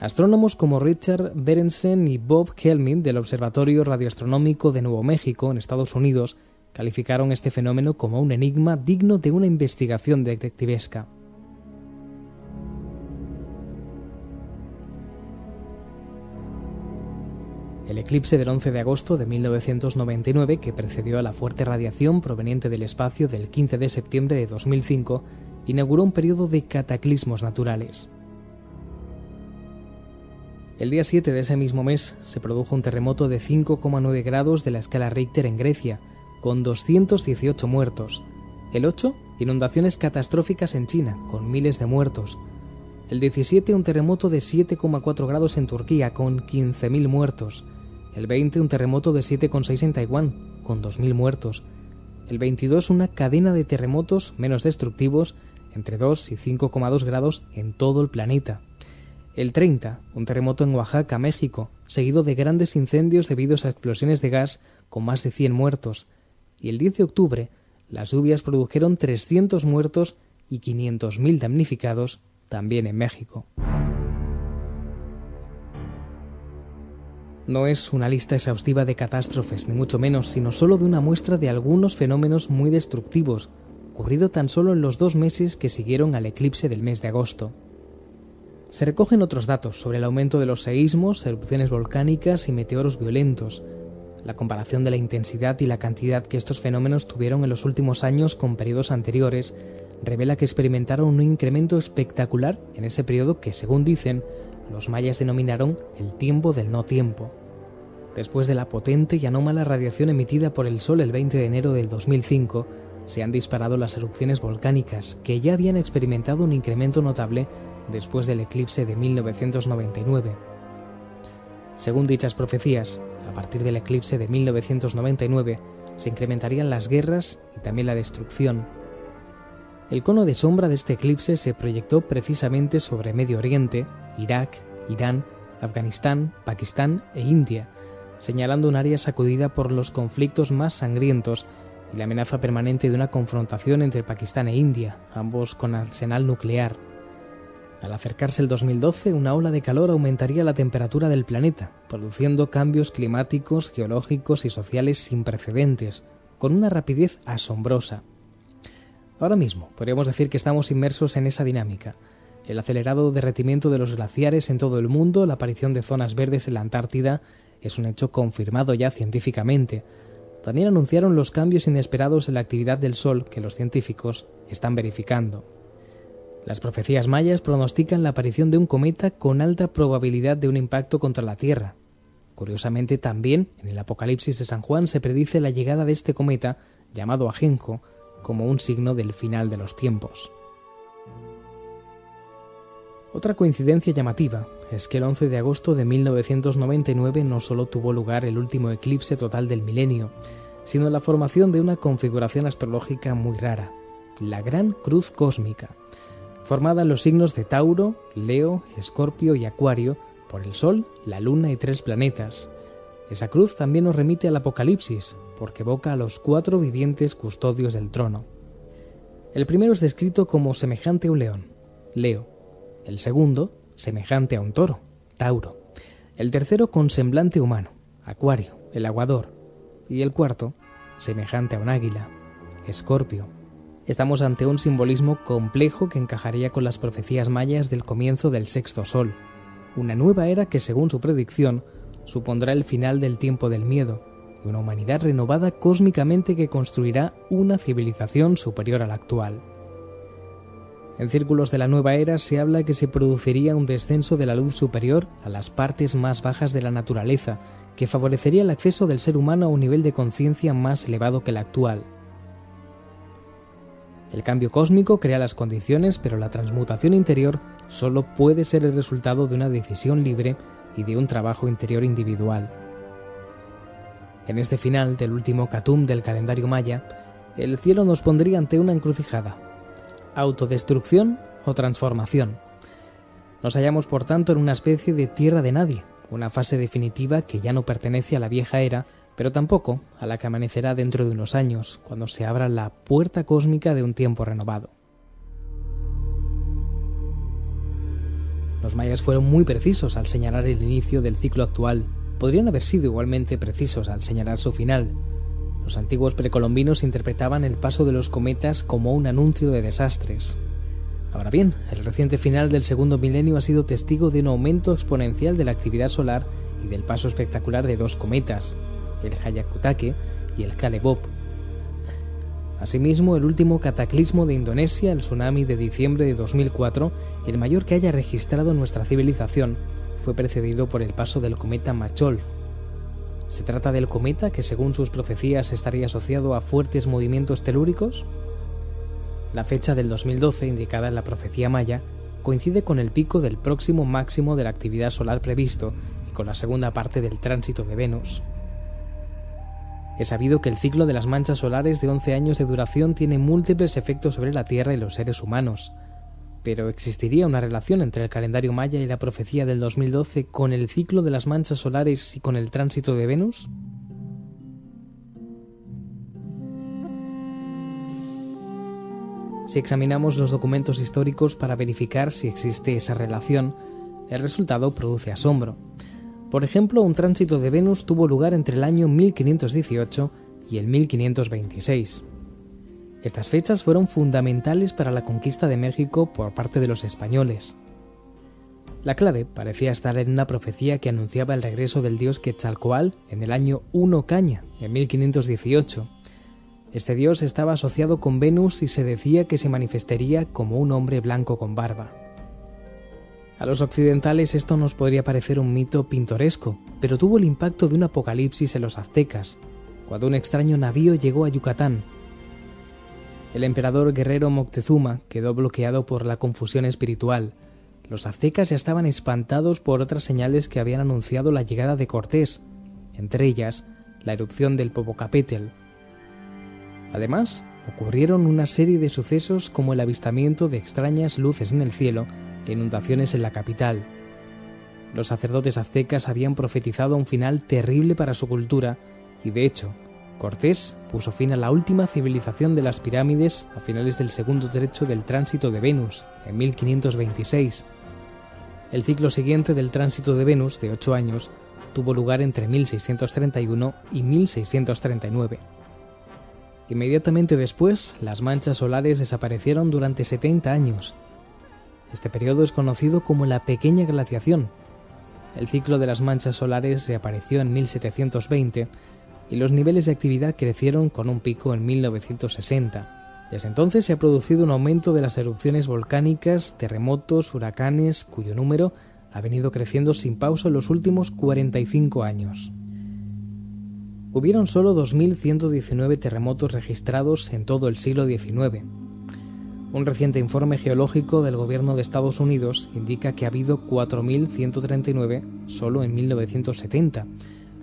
Astrónomos como Richard Berensen y Bob Kelmin del Observatorio Radioastronómico de Nuevo México en Estados Unidos calificaron este fenómeno como un enigma digno de una investigación detectivesca. El eclipse del 11 de agosto de 1999, que precedió a la fuerte radiación proveniente del espacio del 15 de septiembre de 2005, inauguró un periodo de cataclismos naturales. El día 7 de ese mismo mes se produjo un terremoto de 5,9 grados de la escala Richter en Grecia, con 218 muertos. El 8, inundaciones catastróficas en China, con miles de muertos. El 17, un terremoto de 7,4 grados en Turquía, con 15.000 muertos. El 20, un terremoto de 7,6 en Taiwán, con 2.000 muertos. El 22, una cadena de terremotos menos destructivos, entre 2 y 5,2 grados en todo el planeta. El 30, un terremoto en Oaxaca, México, seguido de grandes incendios debido a explosiones de gas con más de 100 muertos. Y el 10 de octubre, las lluvias produjeron 300 muertos y 500.000 damnificados también en México. No es una lista exhaustiva de catástrofes, ni mucho menos, sino solo de una muestra de algunos fenómenos muy destructivos, ocurrido tan solo en los dos meses que siguieron al eclipse del mes de agosto. Se recogen otros datos sobre el aumento de los seísmos, erupciones volcánicas y meteoros violentos, la comparación de la intensidad y la cantidad que estos fenómenos tuvieron en los últimos años con periodos anteriores revela que experimentaron un incremento espectacular en ese periodo que, según dicen, los mayas denominaron el tiempo del no tiempo. Después de la potente y anómala radiación emitida por el Sol el 20 de enero del 2005, se han disparado las erupciones volcánicas que ya habían experimentado un incremento notable después del eclipse de 1999. Según dichas profecías, a partir del eclipse de 1999 se incrementarían las guerras y también la destrucción. El cono de sombra de este eclipse se proyectó precisamente sobre Medio Oriente, Irak, Irán Afganistán, Pakistán e India, señalando un área sacudida por los conflictos más sangrientos y la amenaza permanente de una confrontación entre Pakistán e India, ambos con arsenal nuclear. Al acercarse el 2012, una ola de calor aumentaría la temperatura del planeta, produciendo cambios climáticos, geológicos y sociales sin precedentes, con una rapidez asombrosa. Ahora mismo podríamos decir que estamos inmersos en esa dinámica. El acelerado derretimiento de los glaciares en todo el mundo, la aparición de zonas verdes en la Antártida, es un hecho confirmado ya científicamente. También anunciaron los cambios inesperados en la actividad del Sol que los científicos están verificando. Las profecías mayas pronostican la aparición de un cometa con alta probabilidad de un impacto contra la Tierra. Curiosamente también en el Apocalipsis de San Juan se predice la llegada de este cometa, llamado Ajenjo, como un signo del final de los tiempos. Otra coincidencia llamativa es que el 11 de agosto de 1999 no solo tuvo lugar el último eclipse total del milenio, sino la formación de una configuración astrológica muy rara, la Gran Cruz Cósmica, formada en los signos de Tauro, Leo, Escorpio y Acuario por el Sol, la Luna y tres planetas. Esa cruz también nos remite al Apocalipsis, porque evoca a los cuatro vivientes custodios del trono. El primero es descrito como semejante a un león, Leo, el segundo, semejante a un toro, Tauro, el tercero con semblante humano, Acuario, el aguador, y el cuarto, semejante a un águila, Escorpio. Estamos ante un simbolismo complejo que encajaría con las profecías mayas del comienzo del sexto sol, una nueva era que según su predicción supondrá el final del tiempo del miedo y una humanidad renovada cósmicamente que construirá una civilización superior a la actual. En círculos de la nueva era se habla que se produciría un descenso de la luz superior a las partes más bajas de la naturaleza, que favorecería el acceso del ser humano a un nivel de conciencia más elevado que el actual. El cambio cósmico crea las condiciones, pero la transmutación interior solo puede ser el resultado de una decisión libre y de un trabajo interior individual. En este final del último Katum del calendario maya, el cielo nos pondría ante una encrucijada autodestrucción o transformación. Nos hallamos, por tanto, en una especie de tierra de nadie, una fase definitiva que ya no pertenece a la vieja era, pero tampoco a la que amanecerá dentro de unos años, cuando se abra la puerta cósmica de un tiempo renovado. Los mayas fueron muy precisos al señalar el inicio del ciclo actual. Podrían haber sido igualmente precisos al señalar su final, los antiguos precolombinos interpretaban el paso de los cometas como un anuncio de desastres. Ahora bien, el reciente final del segundo milenio ha sido testigo de un aumento exponencial de la actividad solar y del paso espectacular de dos cometas, el Hayakutake y el Kalebop. Asimismo, el último cataclismo de Indonesia, el tsunami de diciembre de 2004, el mayor que haya registrado nuestra civilización, fue precedido por el paso del cometa Macholf, ¿Se trata del cometa que según sus profecías estaría asociado a fuertes movimientos telúricos? La fecha del 2012 indicada en la profecía maya coincide con el pico del próximo máximo de la actividad solar previsto y con la segunda parte del tránsito de Venus. Es sabido que el ciclo de las manchas solares de 11 años de duración tiene múltiples efectos sobre la Tierra y los seres humanos, pero ¿existiría una relación entre el calendario maya y la profecía del 2012 con el ciclo de las manchas solares y con el tránsito de Venus? Si examinamos los documentos históricos para verificar si existe esa relación, el resultado produce asombro. Por ejemplo, un tránsito de Venus tuvo lugar entre el año 1518 y el 1526. Estas fechas fueron fundamentales para la conquista de México por parte de los españoles. La clave parecía estar en una profecía que anunciaba el regreso del dios Quetzalcoatl en el año 1 Caña, en 1518. Este dios estaba asociado con Venus y se decía que se manifestaría como un hombre blanco con barba. A los occidentales esto nos podría parecer un mito pintoresco, pero tuvo el impacto de un apocalipsis en los aztecas, cuando un extraño navío llegó a Yucatán el emperador guerrero Moctezuma quedó bloqueado por la confusión espiritual. Los aztecas ya estaban espantados por otras señales que habían anunciado la llegada de Cortés, entre ellas la erupción del Popocatépetl. Además, ocurrieron una serie de sucesos como el avistamiento de extrañas luces en el cielo inundaciones en la capital. Los sacerdotes aztecas habían profetizado un final terrible para su cultura y de hecho, Cortés puso fin a la última civilización de las pirámides a finales del segundo derecho del tránsito de Venus, en 1526. El ciclo siguiente del tránsito de Venus, de ocho años, tuvo lugar entre 1631 y 1639. Inmediatamente después, las manchas solares desaparecieron durante 70 años. Este periodo es conocido como la pequeña glaciación. El ciclo de las manchas solares reapareció en 1720 y los niveles de actividad crecieron con un pico en 1960. Desde entonces se ha producido un aumento de las erupciones volcánicas, terremotos, huracanes, cuyo número ha venido creciendo sin pausa en los últimos 45 años. Hubieron solo 2.119 terremotos registrados en todo el siglo XIX. Un reciente informe geológico del gobierno de Estados Unidos indica que ha habido 4.139 solo en 1970,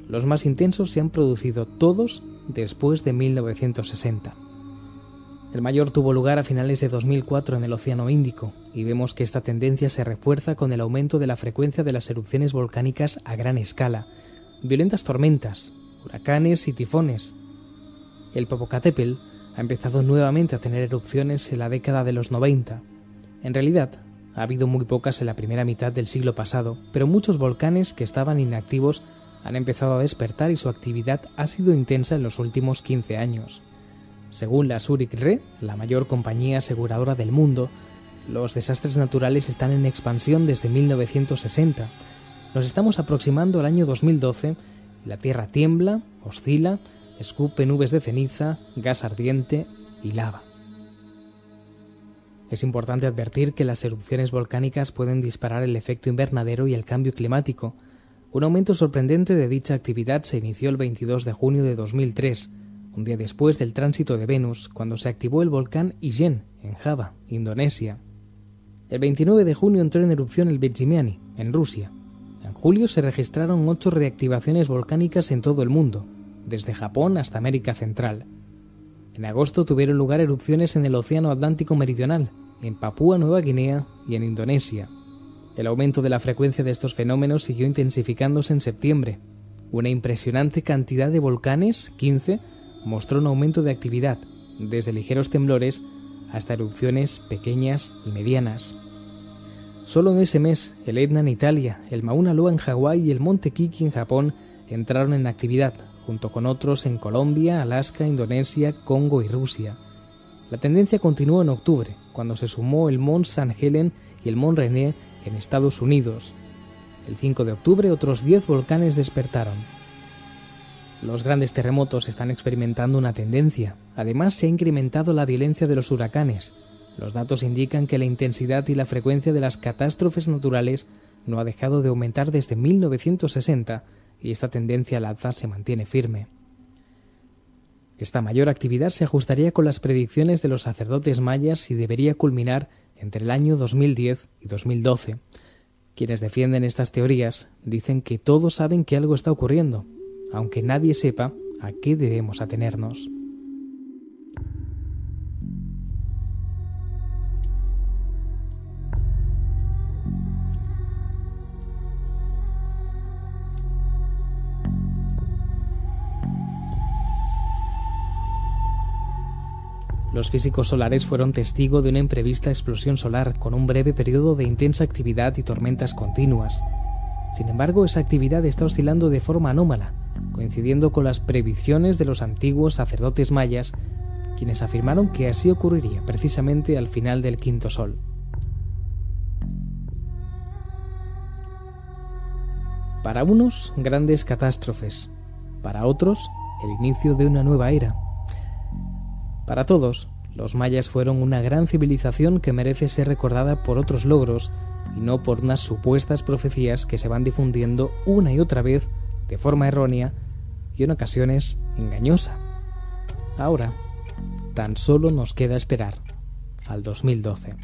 los más intensos se han producido todos después de 1960. El mayor tuvo lugar a finales de 2004 en el Océano Índico, y vemos que esta tendencia se refuerza con el aumento de la frecuencia de las erupciones volcánicas a gran escala, violentas tormentas, huracanes y tifones. El Popocatépetl ha empezado nuevamente a tener erupciones en la década de los 90. En realidad, ha habido muy pocas en la primera mitad del siglo pasado, pero muchos volcanes que estaban inactivos han empezado a despertar y su actividad ha sido intensa en los últimos 15 años. Según la Zurich Re, la mayor compañía aseguradora del mundo, los desastres naturales están en expansión desde 1960. Nos estamos aproximando al año 2012 y la Tierra tiembla, oscila, escupe nubes de ceniza, gas ardiente y lava. Es importante advertir que las erupciones volcánicas pueden disparar el efecto invernadero y el cambio climático, un aumento sorprendente de dicha actividad se inició el 22 de junio de 2003, un día después del tránsito de Venus, cuando se activó el volcán Ijen, en Java, Indonesia. El 29 de junio entró en erupción el Bezimiani, en Rusia. En julio se registraron ocho reactivaciones volcánicas en todo el mundo, desde Japón hasta América Central. En agosto tuvieron lugar erupciones en el Océano Atlántico Meridional, en Papúa Nueva Guinea y en Indonesia. El aumento de la frecuencia de estos fenómenos siguió intensificándose en septiembre. Una impresionante cantidad de volcanes, 15, mostró un aumento de actividad, desde ligeros temblores hasta erupciones pequeñas y medianas. Solo en ese mes, el Etna en Italia, el Mauna Loa en Hawái y el Monte Kiki en Japón entraron en actividad, junto con otros en Colombia, Alaska, Indonesia, Congo y Rusia. La tendencia continuó en octubre, cuando se sumó el Mont San Helen y el Mont René en Estados Unidos. El 5 de octubre otros 10 volcanes despertaron. Los grandes terremotos están experimentando una tendencia. Además, se ha incrementado la violencia de los huracanes. Los datos indican que la intensidad y la frecuencia de las catástrofes naturales no ha dejado de aumentar desde 1960 y esta tendencia al alza se mantiene firme. Esta mayor actividad se ajustaría con las predicciones de los sacerdotes mayas y debería culminar entre el año 2010 y 2012. Quienes defienden estas teorías dicen que todos saben que algo está ocurriendo, aunque nadie sepa a qué debemos atenernos. Los físicos solares fueron testigo de una imprevista explosión solar con un breve periodo de intensa actividad y tormentas continuas. Sin embargo, esa actividad está oscilando de forma anómala, coincidiendo con las previsiones de los antiguos sacerdotes mayas, quienes afirmaron que así ocurriría precisamente al final del quinto sol. Para unos, grandes catástrofes, para otros, el inicio de una nueva era. Para todos, los mayas fueron una gran civilización que merece ser recordada por otros logros y no por unas supuestas profecías que se van difundiendo una y otra vez de forma errónea y en ocasiones engañosa. Ahora, tan solo nos queda esperar al 2012.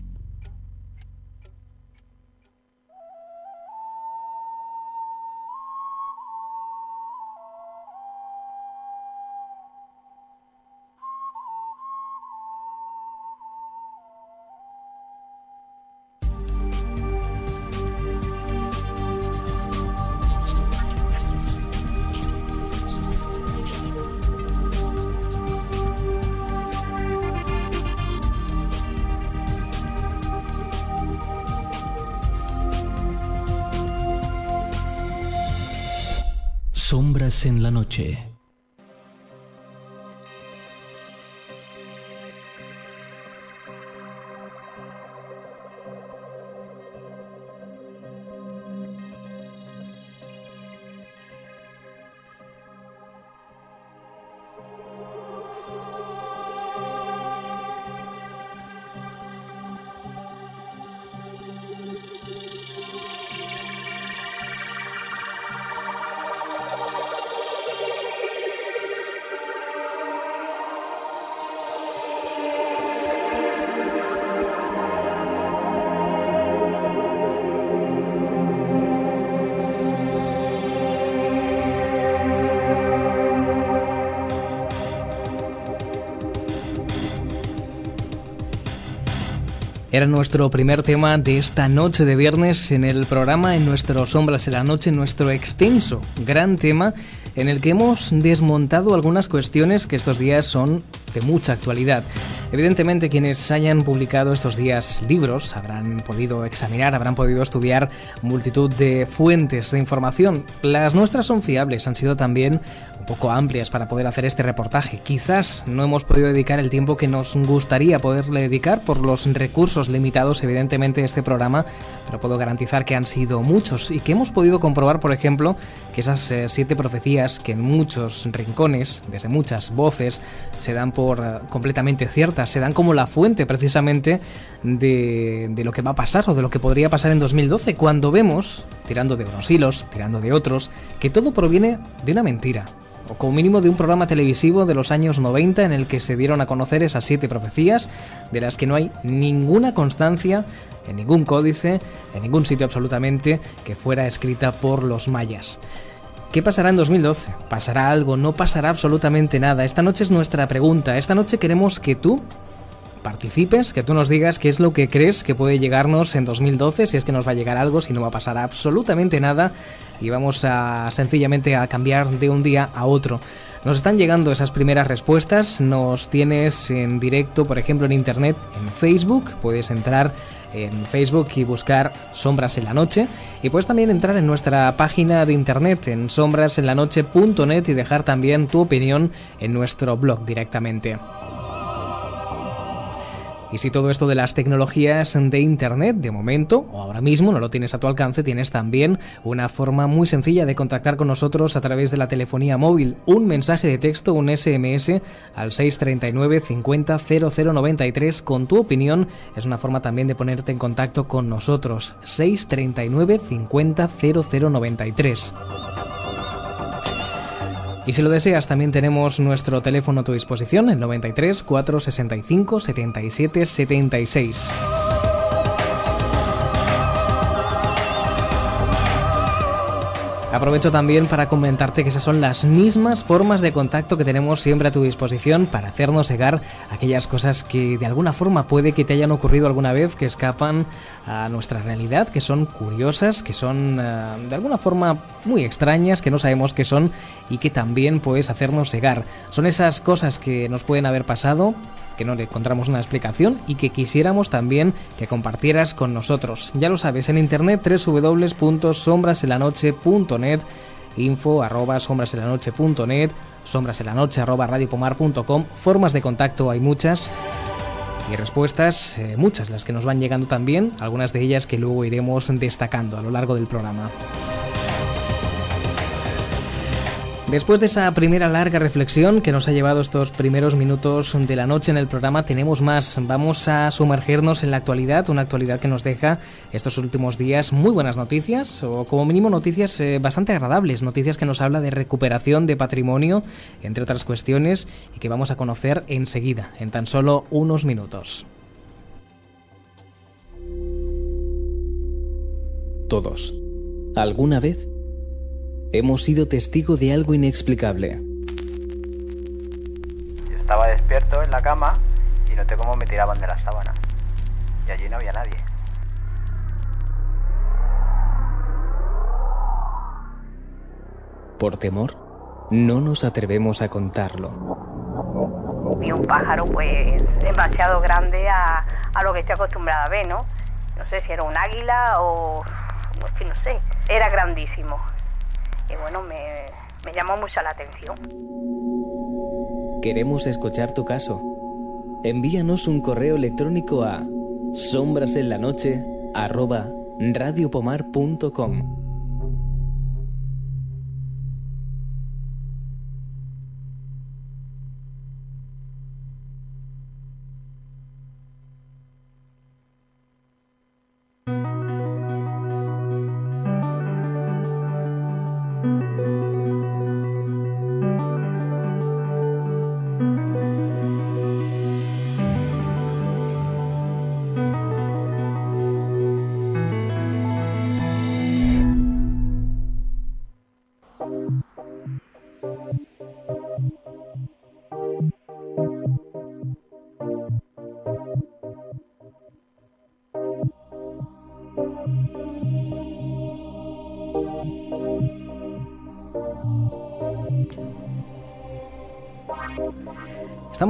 Sombras Era nuestro primer tema de esta noche de viernes en el programa En nuestros Sombras en la Noche, nuestro extenso, gran tema en el que hemos desmontado algunas cuestiones que estos días son de mucha actualidad. Evidentemente quienes hayan publicado estos días libros habrán podido examinar, habrán podido estudiar multitud de fuentes de información. Las nuestras son fiables, han sido también un poco amplias para poder hacer este reportaje. Quizás no hemos podido dedicar el tiempo que nos gustaría poderle dedicar por los recursos limitados evidentemente de este programa, pero puedo garantizar que han sido muchos y que hemos podido comprobar, por ejemplo, que esas eh, siete profecías que en muchos rincones, desde muchas voces, se dan por eh, completamente ciertas, se dan como la fuente precisamente de, de lo que va a pasar o de lo que podría pasar en 2012, cuando vemos, tirando de unos hilos, tirando de otros, que todo proviene de una mentira o como mínimo de un programa televisivo de los años 90 en el que se dieron a conocer esas siete profecías, de las que no hay ninguna constancia en ningún códice, en ningún sitio absolutamente, que fuera escrita por los mayas. ¿Qué pasará en 2012? ¿Pasará algo? ¿No pasará absolutamente nada? Esta noche es nuestra pregunta. Esta noche queremos que tú participes, que tú nos digas qué es lo que crees que puede llegarnos en 2012, si es que nos va a llegar algo, si no va a pasar absolutamente nada y vamos a sencillamente a cambiar de un día a otro. Nos están llegando esas primeras respuestas, nos tienes en directo, por ejemplo, en internet, en Facebook, puedes entrar en Facebook y buscar Sombras en la Noche. Y puedes también entrar en nuestra página de internet en sombrasenlanoche.net y dejar también tu opinión en nuestro blog directamente. Y si todo esto de las tecnologías de Internet, de momento, o ahora mismo, no lo tienes a tu alcance, tienes también una forma muy sencilla de contactar con nosotros a través de la telefonía móvil. Un mensaje de texto, un SMS al 639 50 0093 con tu opinión. Es una forma también de ponerte en contacto con nosotros. 639 50 0093. Y si lo deseas, también tenemos nuestro teléfono a tu disposición, el 93 465 77 76. Aprovecho también para comentarte que esas son las mismas formas de contacto que tenemos siempre a tu disposición para hacernos llegar aquellas cosas que de alguna forma puede que te hayan ocurrido alguna vez, que escapan a nuestra realidad, que son curiosas, que son uh, de alguna forma muy extrañas, que no sabemos qué son y que también puedes hacernos llegar. Son esas cosas que nos pueden haber pasado, que no le encontramos una explicación y que quisiéramos también que compartieras con nosotros. Ya lo sabes, en internet www.sombraselanoche.net info arroba sombraselanoche.net sombraselanoche arroba radiopomar.com formas de contacto hay muchas y respuestas eh, muchas las que nos van llegando también algunas de ellas que luego iremos destacando a lo largo del programa Después de esa primera larga reflexión que nos ha llevado estos primeros minutos de la noche en el programa, tenemos más. Vamos a sumergirnos en la actualidad, una actualidad que nos deja estos últimos días muy buenas noticias, o como mínimo noticias eh, bastante agradables, noticias que nos habla de recuperación de patrimonio, entre otras cuestiones, y que vamos a conocer enseguida, en tan solo unos minutos. Todos. ¿Alguna vez? Hemos sido testigo de algo inexplicable. Yo estaba despierto en la cama y noté cómo me tiraban de las sábanas. Y allí no había nadie. Por temor, no nos atrevemos a contarlo. Vi un pájaro pues demasiado grande a, a, lo que estoy acostumbrada a ver, ¿no? No sé si era un águila o... no sé, era grandísimo y bueno, me, me llamó mucho la atención. Queremos escuchar tu caso. Envíanos un correo electrónico a sombrasenlanoche@radiopomar.com.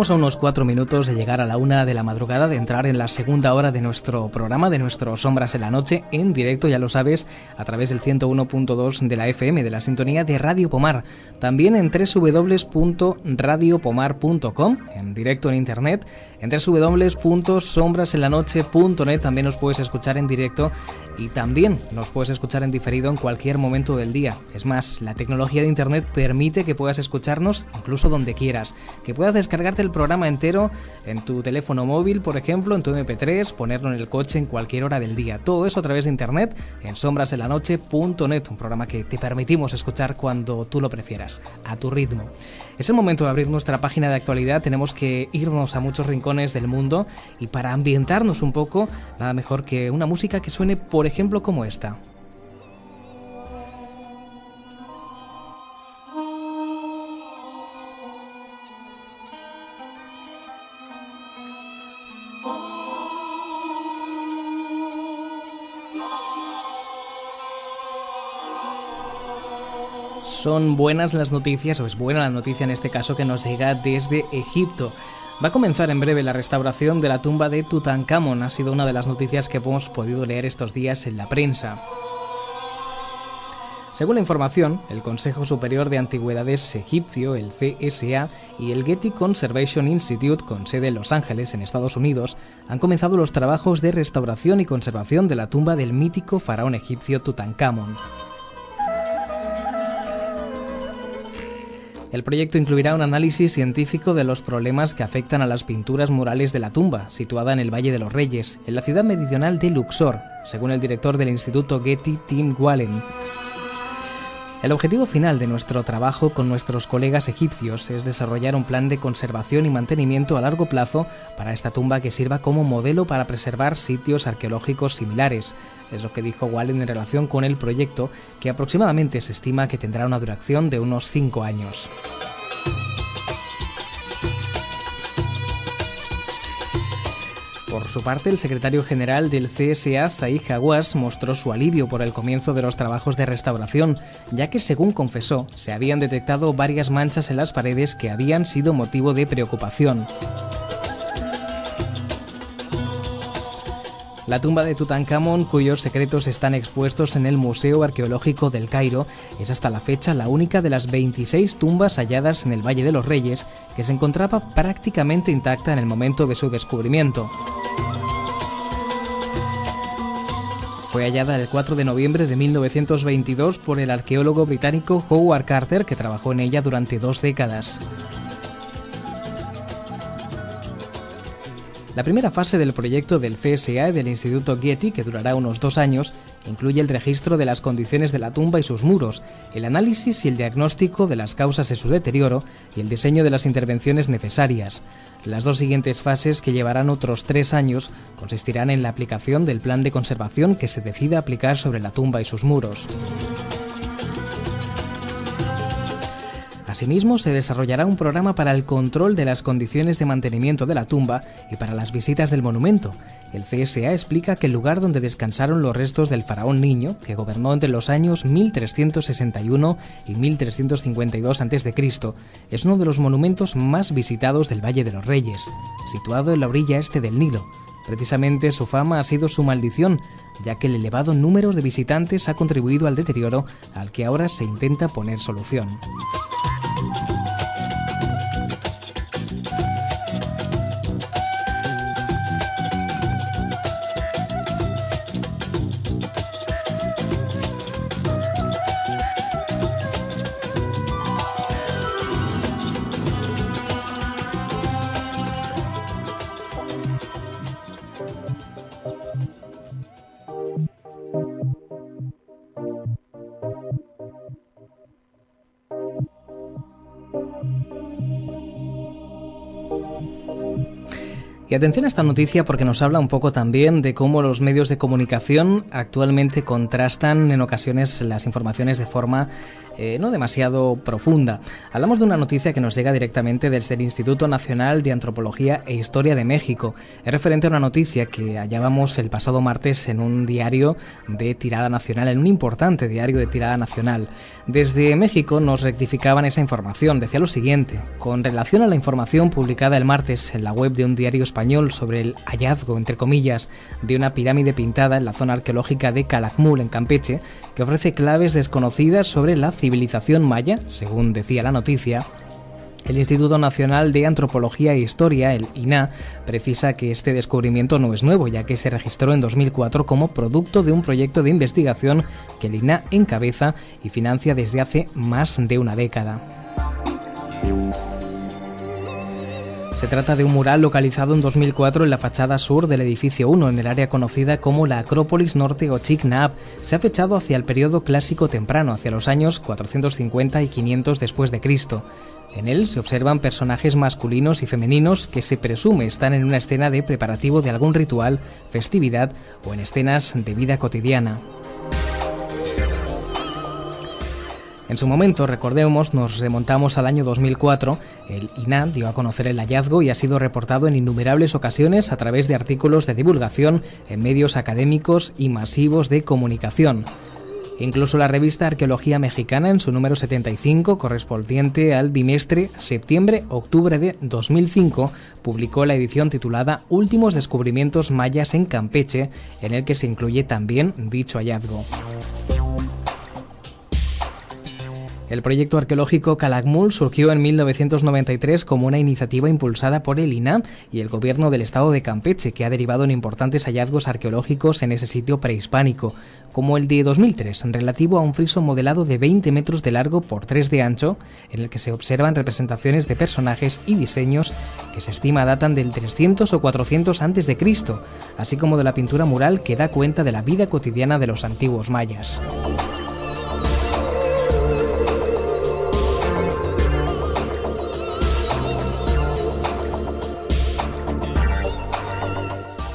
Estamos a unos cuatro minutos de llegar a la una de la madrugada, de entrar en la segunda hora de nuestro programa, de nuestro Sombras en la Noche, en directo, ya lo sabes, a través del 101.2 de la FM, de la sintonía de Radio Pomar. También en www.radiopomar.com, en directo en internet, en www.sombrasenlanoche.net también nos puedes escuchar en directo y también nos puedes escuchar en diferido en cualquier momento del día. Es más, la tecnología de Internet permite que puedas escucharnos incluso donde quieras, que puedas descargarte el programa entero en tu teléfono móvil, por ejemplo, en tu MP3, ponerlo en el coche en cualquier hora del día. Todo eso a través de Internet en sombrasenlanoche.net, un programa que te permitimos escuchar cuando tú lo prefieras, a tu ritmo. Es el momento de abrir nuestra página de actualidad, tenemos que irnos a muchos rincones del mundo y para ambientarnos un poco, nada mejor que una música que suene por ejemplo como esta. Son buenas las noticias, o es buena la noticia en este caso que nos llega desde Egipto. Va a comenzar en breve la restauración de la tumba de Tutankamón. Ha sido una de las noticias que hemos podido leer estos días en la prensa. Según la información, el Consejo Superior de Antigüedades egipcio, el CSA, y el Getty Conservation Institute, con sede en Los Ángeles, en Estados Unidos, han comenzado los trabajos de restauración y conservación de la tumba del mítico faraón egipcio Tutankamón. El proyecto incluirá un análisis científico de los problemas que afectan a las pinturas murales de la tumba, situada en el Valle de los Reyes, en la ciudad meridional de Luxor, según el director del Instituto Getty, Tim Wallen. El objetivo final de nuestro trabajo con nuestros colegas egipcios es desarrollar un plan de conservación y mantenimiento a largo plazo para esta tumba que sirva como modelo para preservar sitios arqueológicos similares, es lo que dijo Wallen en relación con el proyecto, que aproximadamente se estima que tendrá una duración de unos 5 años. Por su parte, el secretario general del CSA, Zaid Hawass, mostró su alivio por el comienzo de los trabajos de restauración, ya que, según confesó, se habían detectado varias manchas en las paredes que habían sido motivo de preocupación. La tumba de Tutankamón, cuyos secretos están expuestos en el Museo Arqueológico del Cairo, es hasta la fecha la única de las 26 tumbas halladas en el Valle de los Reyes que se encontraba prácticamente intacta en el momento de su descubrimiento. Fue hallada el 4 de noviembre de 1922 por el arqueólogo británico Howard Carter, que trabajó en ella durante dos décadas. La primera fase del proyecto del CSA del Instituto Getty, que durará unos dos años, incluye el registro de las condiciones de la tumba y sus muros, el análisis y el diagnóstico de las causas de su deterioro y el diseño de las intervenciones necesarias. Las dos siguientes fases, que llevarán otros tres años, consistirán en la aplicación del plan de conservación que se decida aplicar sobre la tumba y sus muros. Asimismo, se desarrollará un programa para el control de las condiciones de mantenimiento de la tumba y para las visitas del monumento. El CSA explica que el lugar donde descansaron los restos del faraón niño, que gobernó entre los años 1361 y 1352 a.C., es uno de los monumentos más visitados del Valle de los Reyes, situado en la orilla este del Nilo, Precisamente su fama ha sido su maldición, ya que el elevado número de visitantes ha contribuido al deterioro al que ahora se intenta poner solución. Y atención a esta noticia porque nos habla un poco también de cómo los medios de comunicación actualmente contrastan en ocasiones las informaciones de forma eh, no demasiado profunda. Hablamos de una noticia que nos llega directamente desde el Instituto Nacional de Antropología e Historia de México. Es referente a una noticia que hallábamos el pasado martes en un diario de tirada nacional, en un importante diario de tirada nacional. Desde México nos rectificaban esa información. Decía lo siguiente, con relación a la información publicada el martes en la web de un diario español sobre el hallazgo, entre comillas, de una pirámide pintada en la zona arqueológica de Calakmul, en Campeche, que ofrece claves desconocidas sobre la civilización maya, según decía la noticia, el Instituto Nacional de Antropología e Historia, el INA, precisa que este descubrimiento no es nuevo, ya que se registró en 2004 como producto de un proyecto de investigación que el INA encabeza y financia desde hace más de una década. Se trata de un mural localizado en 2004 en la fachada sur del edificio 1, en el área conocida como la Acrópolis Norte o Chiknaab. Se ha fechado hacia el periodo clásico temprano, hacia los años 450 y 500 después de Cristo. En él se observan personajes masculinos y femeninos que se presume están en una escena de preparativo de algún ritual, festividad o en escenas de vida cotidiana. En su momento, recordemos, nos remontamos al año 2004, el INA dio a conocer el hallazgo y ha sido reportado en innumerables ocasiones a través de artículos de divulgación en medios académicos y masivos de comunicación. Incluso la revista Arqueología Mexicana, en su número 75, correspondiente al bimestre septiembre-octubre de 2005, publicó la edición titulada Últimos descubrimientos mayas en Campeche, en el que se incluye también dicho hallazgo. El proyecto arqueológico Calakmul surgió en 1993 como una iniciativa impulsada por el INAM y el gobierno del estado de Campeche, que ha derivado en importantes hallazgos arqueológicos en ese sitio prehispánico, como el de 2003, relativo a un friso modelado de 20 metros de largo por 3 de ancho, en el que se observan representaciones de personajes y diseños que se estima datan del 300 o 400 a.C., así como de la pintura mural que da cuenta de la vida cotidiana de los antiguos mayas.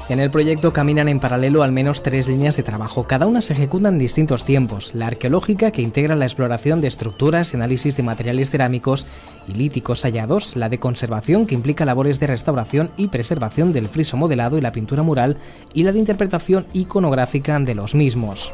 En el proyecto caminan en paralelo al menos tres líneas de trabajo. Cada una se ejecuta en distintos tiempos. La arqueológica, que integra la exploración de estructuras y análisis de materiales cerámicos y líticos hallados. La de conservación, que implica labores de restauración y preservación del friso modelado y la pintura mural. Y la de interpretación iconográfica de los mismos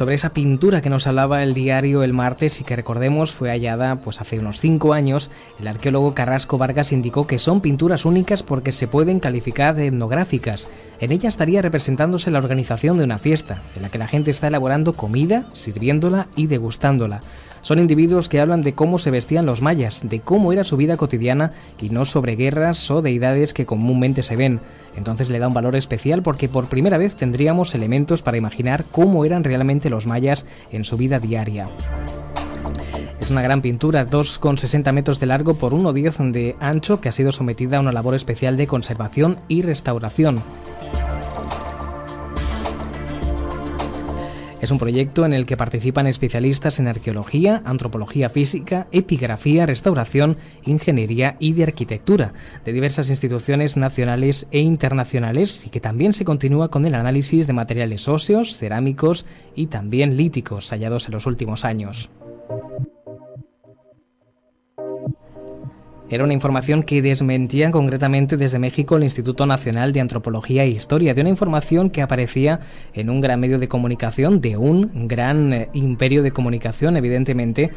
sobre esa pintura que nos hablaba el diario el martes y que recordemos fue hallada pues hace unos cinco años, el arqueólogo Carrasco Vargas indicó que son pinturas únicas porque se pueden calificar de etnográficas. En ella estaría representándose la organización de una fiesta, en la que la gente está elaborando comida, sirviéndola y degustándola. Son individuos que hablan de cómo se vestían los mayas, de cómo era su vida cotidiana y no sobre guerras o deidades que comúnmente se ven. Entonces le da un valor especial porque por primera vez tendríamos elementos para imaginar cómo eran realmente los mayas en su vida diaria. Es una gran pintura, 2,60 metros de largo por 1,10 de ancho, que ha sido sometida a una labor especial de conservación y restauración. Es un proyecto en el que participan especialistas en arqueología, antropología física, epigrafía, restauración, ingeniería y de arquitectura de diversas instituciones nacionales e internacionales y que también se continúa con el análisis de materiales óseos, cerámicos y también líticos hallados en los últimos años. Era una información que desmentía concretamente desde México el Instituto Nacional de Antropología e Historia, de una información que aparecía en un gran medio de comunicación, de un gran eh, imperio de comunicación, evidentemente,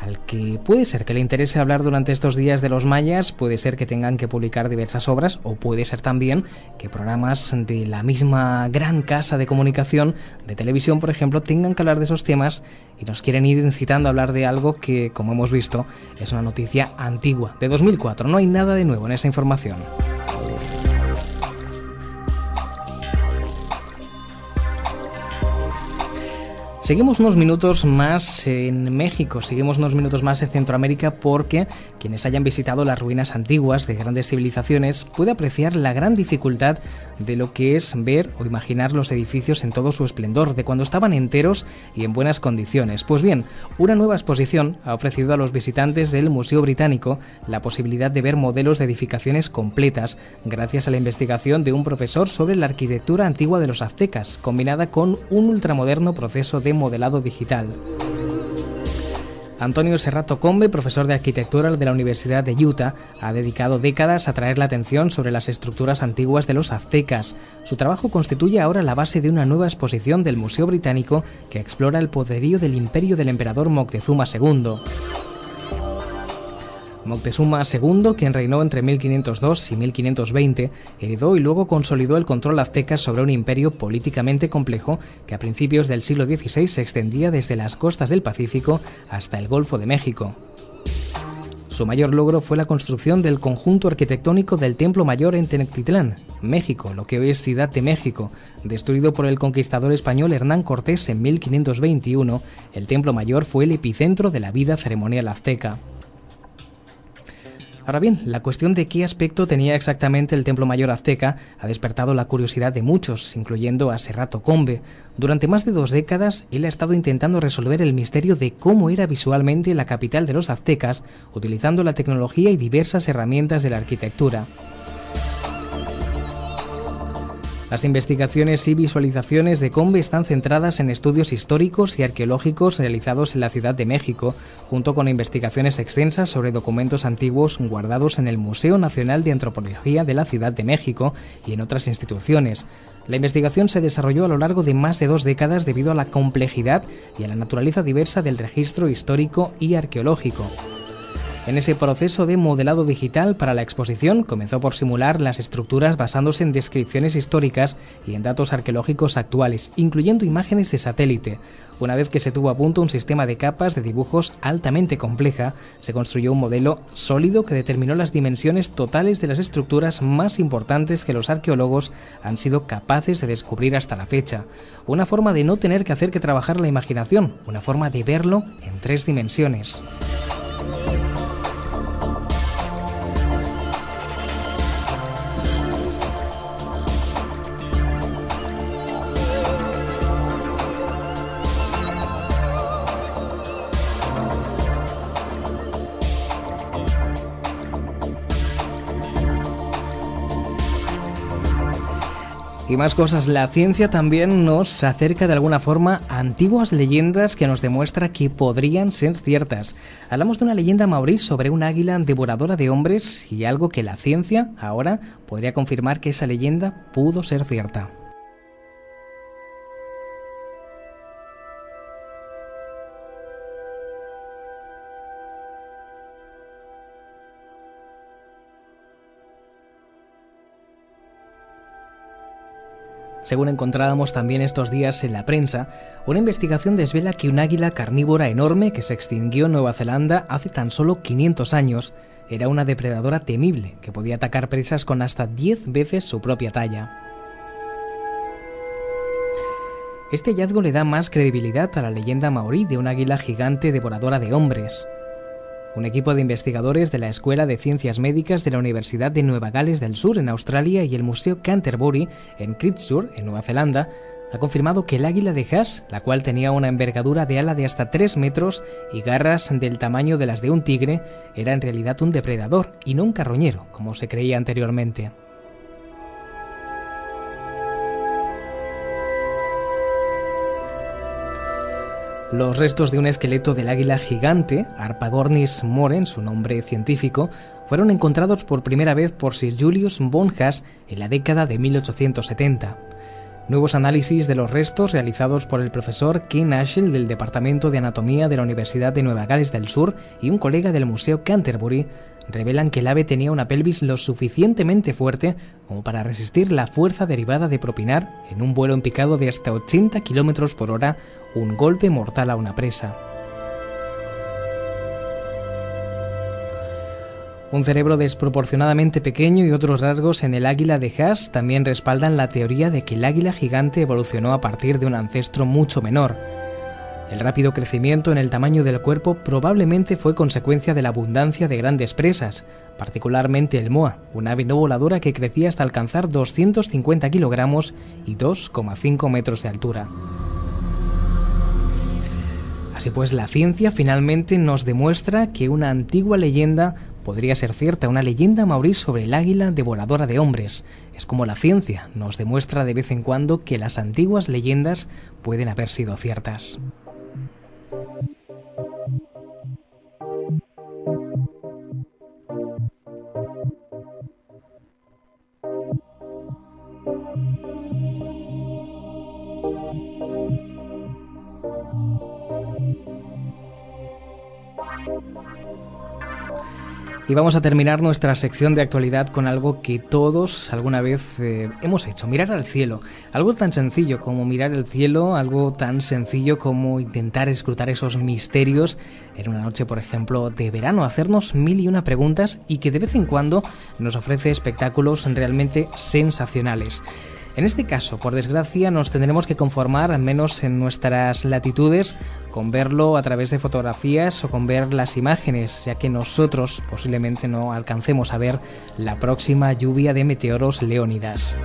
al que puede ser que le interese hablar durante estos días de los mayas, puede ser que tengan que publicar diversas obras o puede ser también que programas de la misma gran casa de comunicación, de televisión por ejemplo, tengan que hablar de esos temas y nos quieren ir incitando a hablar de algo que, como hemos visto, es una noticia antigua, de 2004. No hay nada de nuevo en esa información. Seguimos unos minutos más en México, seguimos unos minutos más en Centroamérica porque quienes hayan visitado las ruinas antiguas de grandes civilizaciones puede apreciar la gran dificultad de lo que es ver o imaginar los edificios en todo su esplendor, de cuando estaban enteros y en buenas condiciones. Pues bien, una nueva exposición ha ofrecido a los visitantes del Museo Británico la posibilidad de ver modelos de edificaciones completas gracias a la investigación de un profesor sobre la arquitectura antigua de los aztecas, combinada con un ultramoderno proceso de modelado digital. Antonio Serrato Combe, profesor de arquitectura de la Universidad de Utah, ha dedicado décadas a traer la atención sobre las estructuras antiguas de los aztecas. Su trabajo constituye ahora la base de una nueva exposición del Museo Británico que explora el poderío del imperio del emperador Moctezuma II. Moctezuma II, quien reinó entre 1502 y 1520, heredó y luego consolidó el control azteca sobre un imperio políticamente complejo que a principios del siglo XVI se extendía desde las costas del Pacífico hasta el Golfo de México. Su mayor logro fue la construcción del conjunto arquitectónico del Templo Mayor en Tenochtitlán, México, lo que hoy es Ciudad de México. Destruido por el conquistador español Hernán Cortés en 1521, el Templo Mayor fue el epicentro de la vida ceremonial azteca. Ahora bien, la cuestión de qué aspecto tenía exactamente el templo mayor azteca ha despertado la curiosidad de muchos, incluyendo a Serrato Combe. Durante más de dos décadas, él ha estado intentando resolver el misterio de cómo era visualmente la capital de los aztecas, utilizando la tecnología y diversas herramientas de la arquitectura. Las investigaciones y visualizaciones de Combe están centradas en estudios históricos y arqueológicos realizados en la Ciudad de México, junto con investigaciones extensas sobre documentos antiguos guardados en el Museo Nacional de Antropología de la Ciudad de México y en otras instituciones. La investigación se desarrolló a lo largo de más de dos décadas debido a la complejidad y a la naturaleza diversa del registro histórico y arqueológico. En ese proceso de modelado digital para la exposición comenzó por simular las estructuras basándose en descripciones históricas y en datos arqueológicos actuales, incluyendo imágenes de satélite. Una vez que se tuvo a punto un sistema de capas de dibujos altamente compleja, se construyó un modelo sólido que determinó las dimensiones totales de las estructuras más importantes que los arqueólogos han sido capaces de descubrir hasta la fecha. Una forma de no tener que hacer que trabajar la imaginación, una forma de verlo en tres dimensiones. Y más cosas, la ciencia también nos acerca de alguna forma a antiguas leyendas que nos demuestra que podrían ser ciertas. Hablamos de una leyenda maorí sobre un águila devoradora de hombres y algo que la ciencia ahora podría confirmar que esa leyenda pudo ser cierta. Según encontrábamos también estos días en la prensa, una investigación desvela que un águila carnívora enorme que se extinguió en Nueva Zelanda hace tan solo 500 años era una depredadora temible que podía atacar presas con hasta 10 veces su propia talla. Este hallazgo le da más credibilidad a la leyenda maorí de un águila gigante devoradora de hombres. Un equipo de investigadores de la Escuela de Ciencias Médicas de la Universidad de Nueva Gales del Sur en Australia y el Museo Canterbury en Christchurch, en Nueva Zelanda, ha confirmado que el águila de Haas, la cual tenía una envergadura de ala de hasta 3 metros y garras del tamaño de las de un tigre, era en realidad un depredador y no un carroñero, como se creía anteriormente. Los restos de un esqueleto del águila gigante, Arpagornis moren, su nombre científico, fueron encontrados por primera vez por Sir Julius von Haas en la década de 1870. Nuevos análisis de los restos realizados por el profesor Ken Ashell del Departamento de Anatomía de la Universidad de Nueva Gales del Sur y un colega del Museo Canterbury revelan que el ave tenía una pelvis lo suficientemente fuerte como para resistir la fuerza derivada de propinar en un vuelo en picado de hasta 80 km por hora un golpe mortal a una presa. Un cerebro desproporcionadamente pequeño y otros rasgos en el águila de Haas también respaldan la teoría de que el águila gigante evolucionó a partir de un ancestro mucho menor. El rápido crecimiento en el tamaño del cuerpo probablemente fue consecuencia de la abundancia de grandes presas, particularmente el moa, una ave no voladora que crecía hasta alcanzar 250 kilogramos y 2,5 metros de altura. Así pues, la ciencia finalmente nos demuestra que una antigua leyenda podría ser cierta, una leyenda maorí sobre el águila devoradora de hombres. Es como la ciencia nos demuestra de vez en cuando que las antiguas leyendas pueden haber sido ciertas. Y vamos a terminar nuestra sección de actualidad con algo que todos alguna vez eh, hemos hecho, mirar al cielo. Algo tan sencillo como mirar el cielo, algo tan sencillo como intentar escrutar esos misterios en una noche, por ejemplo, de verano, hacernos mil y una preguntas y que de vez en cuando nos ofrece espectáculos realmente sensacionales. En este caso, por desgracia, nos tendremos que conformar, al menos en nuestras latitudes, con verlo a través de fotografías o con ver las imágenes, ya que nosotros posiblemente no alcancemos a ver la próxima lluvia de meteoros leónidas.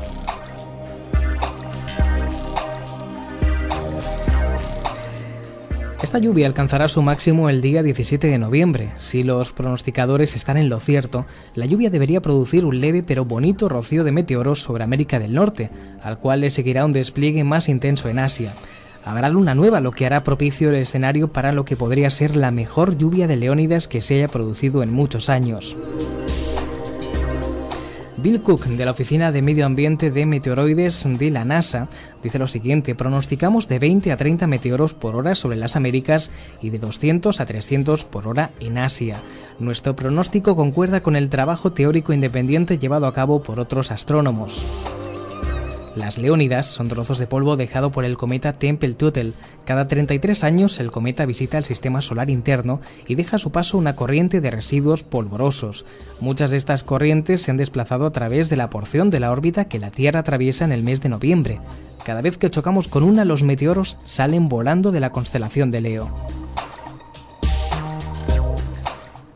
Esta lluvia alcanzará su máximo el día 17 de noviembre. Si los pronosticadores están en lo cierto, la lluvia debería producir un leve pero bonito rocío de meteoros sobre América del Norte, al cual le seguirá un despliegue más intenso en Asia. Habrá luna nueva, lo que hará propicio el escenario para lo que podría ser la mejor lluvia de leónidas que se haya producido en muchos años. Bill Cook, de la Oficina de Medio Ambiente de Meteoroides de la NASA, dice lo siguiente, pronosticamos de 20 a 30 meteoros por hora sobre las Américas y de 200 a 300 por hora en Asia. Nuestro pronóstico concuerda con el trabajo teórico independiente llevado a cabo por otros astrónomos. Las Leónidas son trozos de polvo dejado por el cometa Tempel-Tuttle. Cada 33 años el cometa visita el sistema solar interno y deja a su paso una corriente de residuos polvorosos. Muchas de estas corrientes se han desplazado a través de la porción de la órbita que la Tierra atraviesa en el mes de noviembre. Cada vez que chocamos con una, los meteoros salen volando de la constelación de Leo.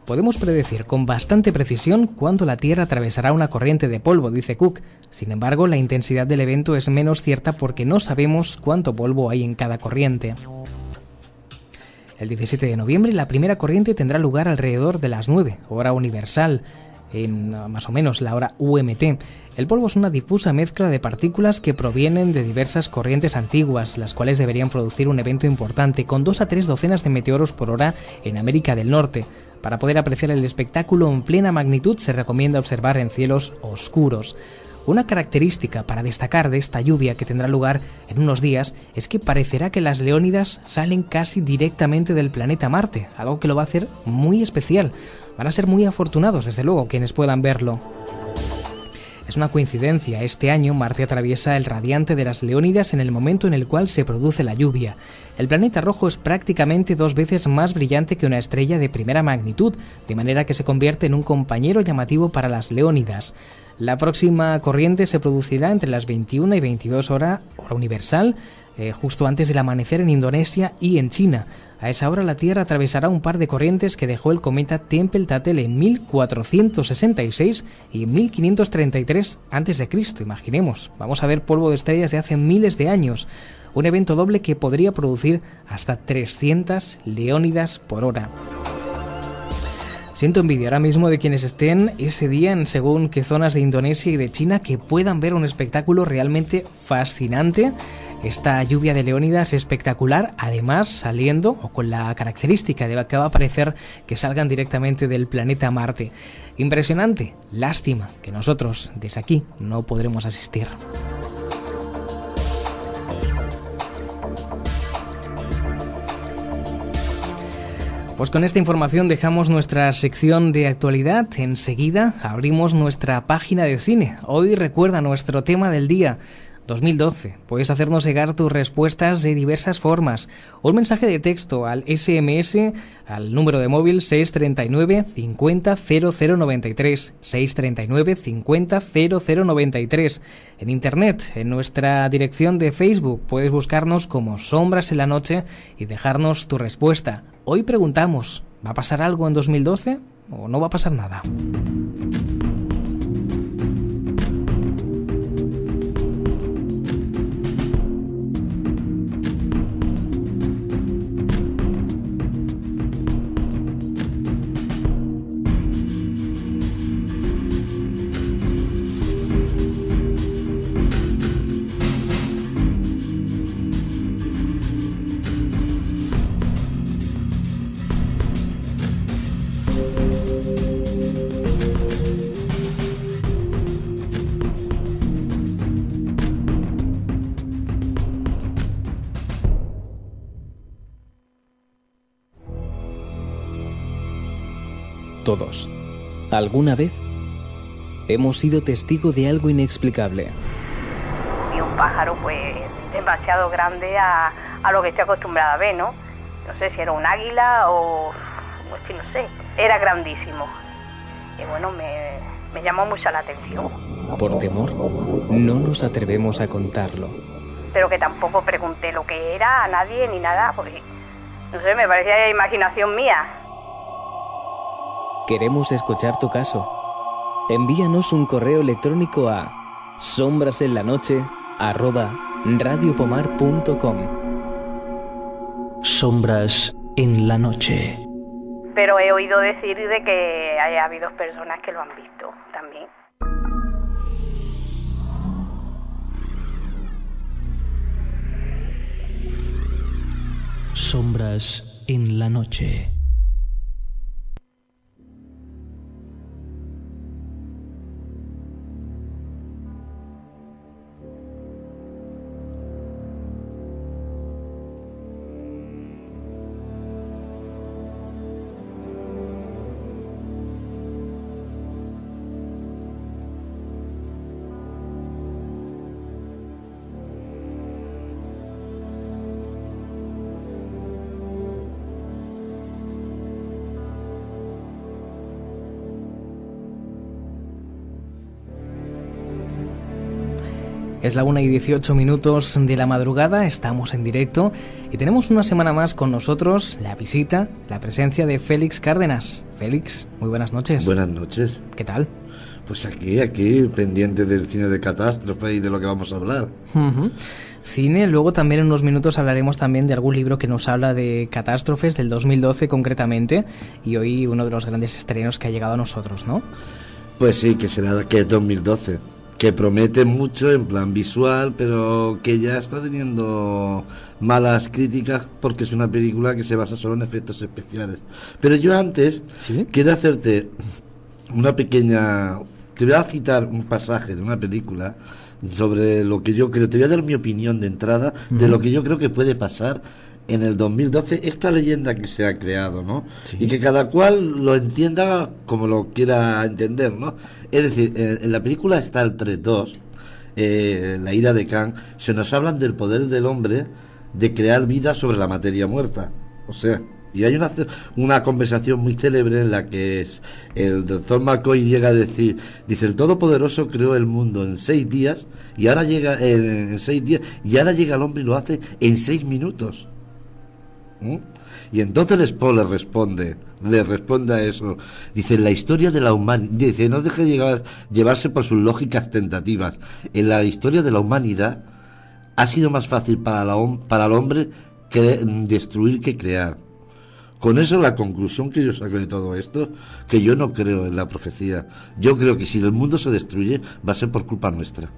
Podemos predecir con bastante precisión cuándo la Tierra atravesará una corriente de polvo, dice Cook. Sin embargo, la intensidad del evento es menos cierta porque no sabemos cuánto polvo hay en cada corriente. El 17 de noviembre la primera corriente tendrá lugar alrededor de las 9, hora universal, en más o menos la hora UMT. El polvo es una difusa mezcla de partículas que provienen de diversas corrientes antiguas, las cuales deberían producir un evento importante con dos a tres docenas de meteoros por hora en América del Norte. Para poder apreciar el espectáculo en plena magnitud se recomienda observar en cielos oscuros. Una característica para destacar de esta lluvia que tendrá lugar en unos días es que parecerá que las leónidas salen casi directamente del planeta Marte, algo que lo va a hacer muy especial. Van a ser muy afortunados, desde luego, quienes puedan verlo. Es una coincidencia, este año Marte atraviesa el radiante de las Leónidas en el momento en el cual se produce la lluvia. El planeta rojo es prácticamente dos veces más brillante que una estrella de primera magnitud, de manera que se convierte en un compañero llamativo para las Leónidas. La próxima corriente se producirá entre las 21 y 22 horas, hora universal, eh, justo antes del amanecer en Indonesia y en China. A esa hora la Tierra atravesará un par de corrientes que dejó el cometa Tempel-Tattel en 1466 y 1533 a.C. Imaginemos, vamos a ver polvo de estrellas de hace miles de años. Un evento doble que podría producir hasta 300 leónidas por hora. Siento envidia ahora mismo de quienes estén ese día en según qué zonas de Indonesia y de China que puedan ver un espectáculo realmente fascinante esta lluvia de leónidas espectacular, además saliendo o con la característica de que va a parecer que salgan directamente del planeta Marte. Impresionante, lástima que nosotros desde aquí no podremos asistir. Pues con esta información dejamos nuestra sección de actualidad. Enseguida abrimos nuestra página de cine. Hoy recuerda nuestro tema del día, 2012. Puedes hacernos llegar tus respuestas de diversas formas. Un mensaje de texto al SMS al número de móvil 639 50 0093 639 50 0093. En internet, en nuestra dirección de Facebook, puedes buscarnos como Sombras en la Noche y dejarnos tu respuesta. Hoy preguntamos, ¿va a pasar algo en 2012 o no va a pasar nada? Alguna vez, hemos sido testigo de algo inexplicable. Y un pájaro, pues, demasiado grande a, a lo que estoy acostumbrada a ver, ¿no? No sé si era un águila o. Pues que no sé. Era grandísimo. Y bueno, me, me llamó mucho la atención. Por temor, no nos atrevemos a contarlo. Pero que tampoco pregunté lo que era a nadie ni nada, porque. No sé, me parecía imaginación mía. Queremos escuchar tu caso. Envíanos un correo electrónico a sombrasenlanoche@radiopomar.com. Sombras en la noche. Pero he oído decir de que hay habido personas que lo han visto también. Sombras en la noche. Es la 1 y 18 minutos de la madrugada, estamos en directo y tenemos una semana más con nosotros la visita, la presencia de Félix Cárdenas. Félix, muy buenas noches. Buenas noches. ¿Qué tal? Pues aquí, aquí, pendiente del cine de catástrofe y de lo que vamos a hablar. Cine, luego también en unos minutos hablaremos también de algún libro que nos habla de catástrofes del 2012 concretamente y hoy uno de los grandes estrenos que ha llegado a nosotros, ¿no? Pues sí, que será que es 2012. Que promete mucho en plan visual, pero que ya está teniendo malas críticas porque es una película que se basa solo en efectos especiales. Pero yo antes ¿Sí? quiero hacerte una pequeña... Te voy a citar un pasaje de una película sobre lo que yo creo. Te voy a dar mi opinión de entrada de lo que yo creo que puede pasar en el 2012 esta leyenda que se ha creado, ¿no? Sí. Y que cada cual lo entienda como lo quiera entender, ¿no? Es decir, en la película está el 3-2, eh, la ira de Khan, se nos hablan del poder del hombre de crear vida sobre la materia muerta. O sea, y hay una, una conversación muy célebre en la que es, el doctor McCoy llega a decir, dice, el Todopoderoso creó el mundo en seis días y ahora llega en, en seis días y ahora llega el hombre y lo hace en seis minutos. ¿Mm? Y entonces Spo le responde, le responde a eso. Dice, la historia de la humanidad, dice, no deje de llevar- llevarse por sus lógicas tentativas. En la historia de la humanidad ha sido más fácil para, la para el hombre que destruir que crear. Con eso la conclusión que yo saco de todo esto, que yo no creo en la profecía. Yo creo que si el mundo se destruye va a ser por culpa nuestra.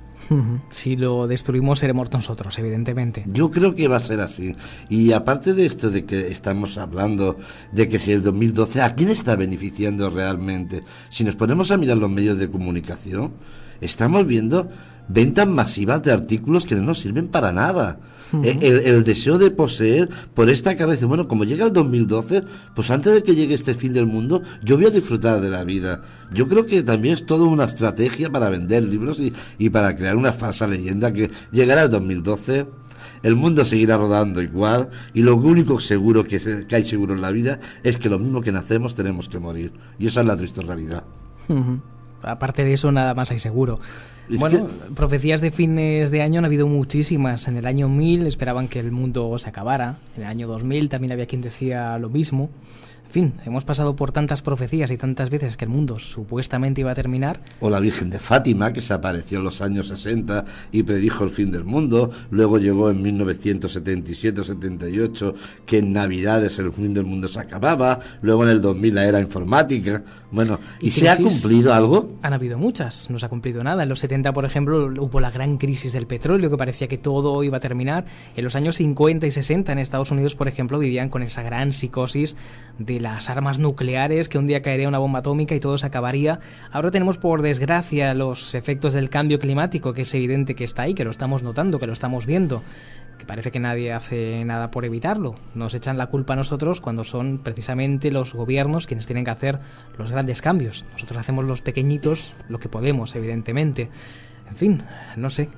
Si lo destruimos seremos nosotros, evidentemente. Yo creo que va a ser así. Y aparte de esto de que estamos hablando de que si el 2012, ¿a quién está beneficiando realmente? Si nos ponemos a mirar los medios de comunicación, estamos viendo ventas masivas de artículos que no nos sirven para nada. Eh, el, el deseo de poseer por esta cabeza, bueno, como llega el 2012, pues antes de que llegue este fin del mundo, yo voy a disfrutar de la vida. Yo creo que también es toda una estrategia para vender libros y, y para crear una falsa leyenda que llegará el 2012 el mundo seguirá rodando igual y lo único seguro que, se- que hay seguro en la vida es que lo mismo que nacemos tenemos que morir. Y esa es la triste realidad. Aparte de eso, nada más hay seguro. Es bueno, que- profecías de fines de año han habido muchísimas. En el año 1000 esperaban que el mundo se acabara. En el año 2000 también había quien decía lo mismo. En fin, hemos pasado por tantas profecías y tantas veces que el mundo supuestamente iba a terminar. O la Virgen de Fátima, que se apareció en los años 60 y predijo el fin del mundo. Luego llegó en 1977-78 que en Navidades el fin del mundo se acababa. Luego en el 2000 la era informática. Bueno, ¿y, Y se ha cumplido algo? Han habido muchas, no se ha cumplido nada. En los 70, por ejemplo, hubo la gran crisis del petróleo, que parecía que todo iba a terminar. En los años 50 y 60 en Estados Unidos, por ejemplo, vivían con esa gran psicosis de las armas nucleares, que un día caería una bomba atómica y todo se acabaría. Ahora tenemos, por desgracia, los efectos del cambio climático, que es evidente que está ahí, que lo estamos notando, que lo estamos viendo que parece que nadie hace nada por evitarlo. Nos echan la culpa a nosotros cuando son precisamente los gobiernos quienes tienen que hacer los grandes cambios. Nosotros hacemos los pequeñitos lo que podemos, evidentemente. En fin, no sé.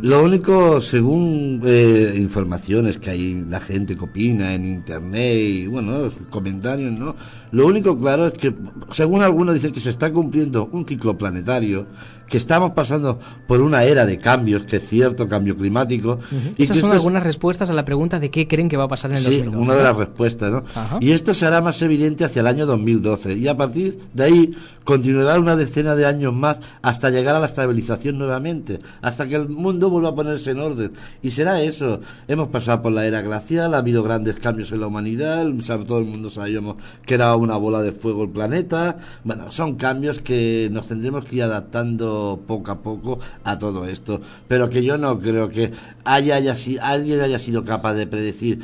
Lo único, según eh, informaciones que hay la gente que opina en internet y bueno, comentarios, ¿no? Lo único claro es que, según algunos dicen que se está cumpliendo un ciclo planetario, que estamos pasando por una era de cambios, que es cierto, cambio climático. y Esas que son esto es- algunas respuestas a la pregunta de qué creen que va a pasar en el Sí, 2012. una de las respuestas, ¿no? Ajá. Y esto será más evidente hacia el año 2012 y a partir de ahí continuará una decena de años más hasta llegar a la estabilización nuevamente, hasta que el mundo vuelva a ponerse en orden. Y será eso. Hemos pasado por la era glacial, ha habido grandes cambios en la humanidad, todo el mundo sabíamos que era una bola de fuego el planeta. Bueno, son cambios que nos tendremos que ir adaptando poco a poco a todo esto, pero que yo no creo que haya, haya si- alguien haya sido capaz de predecir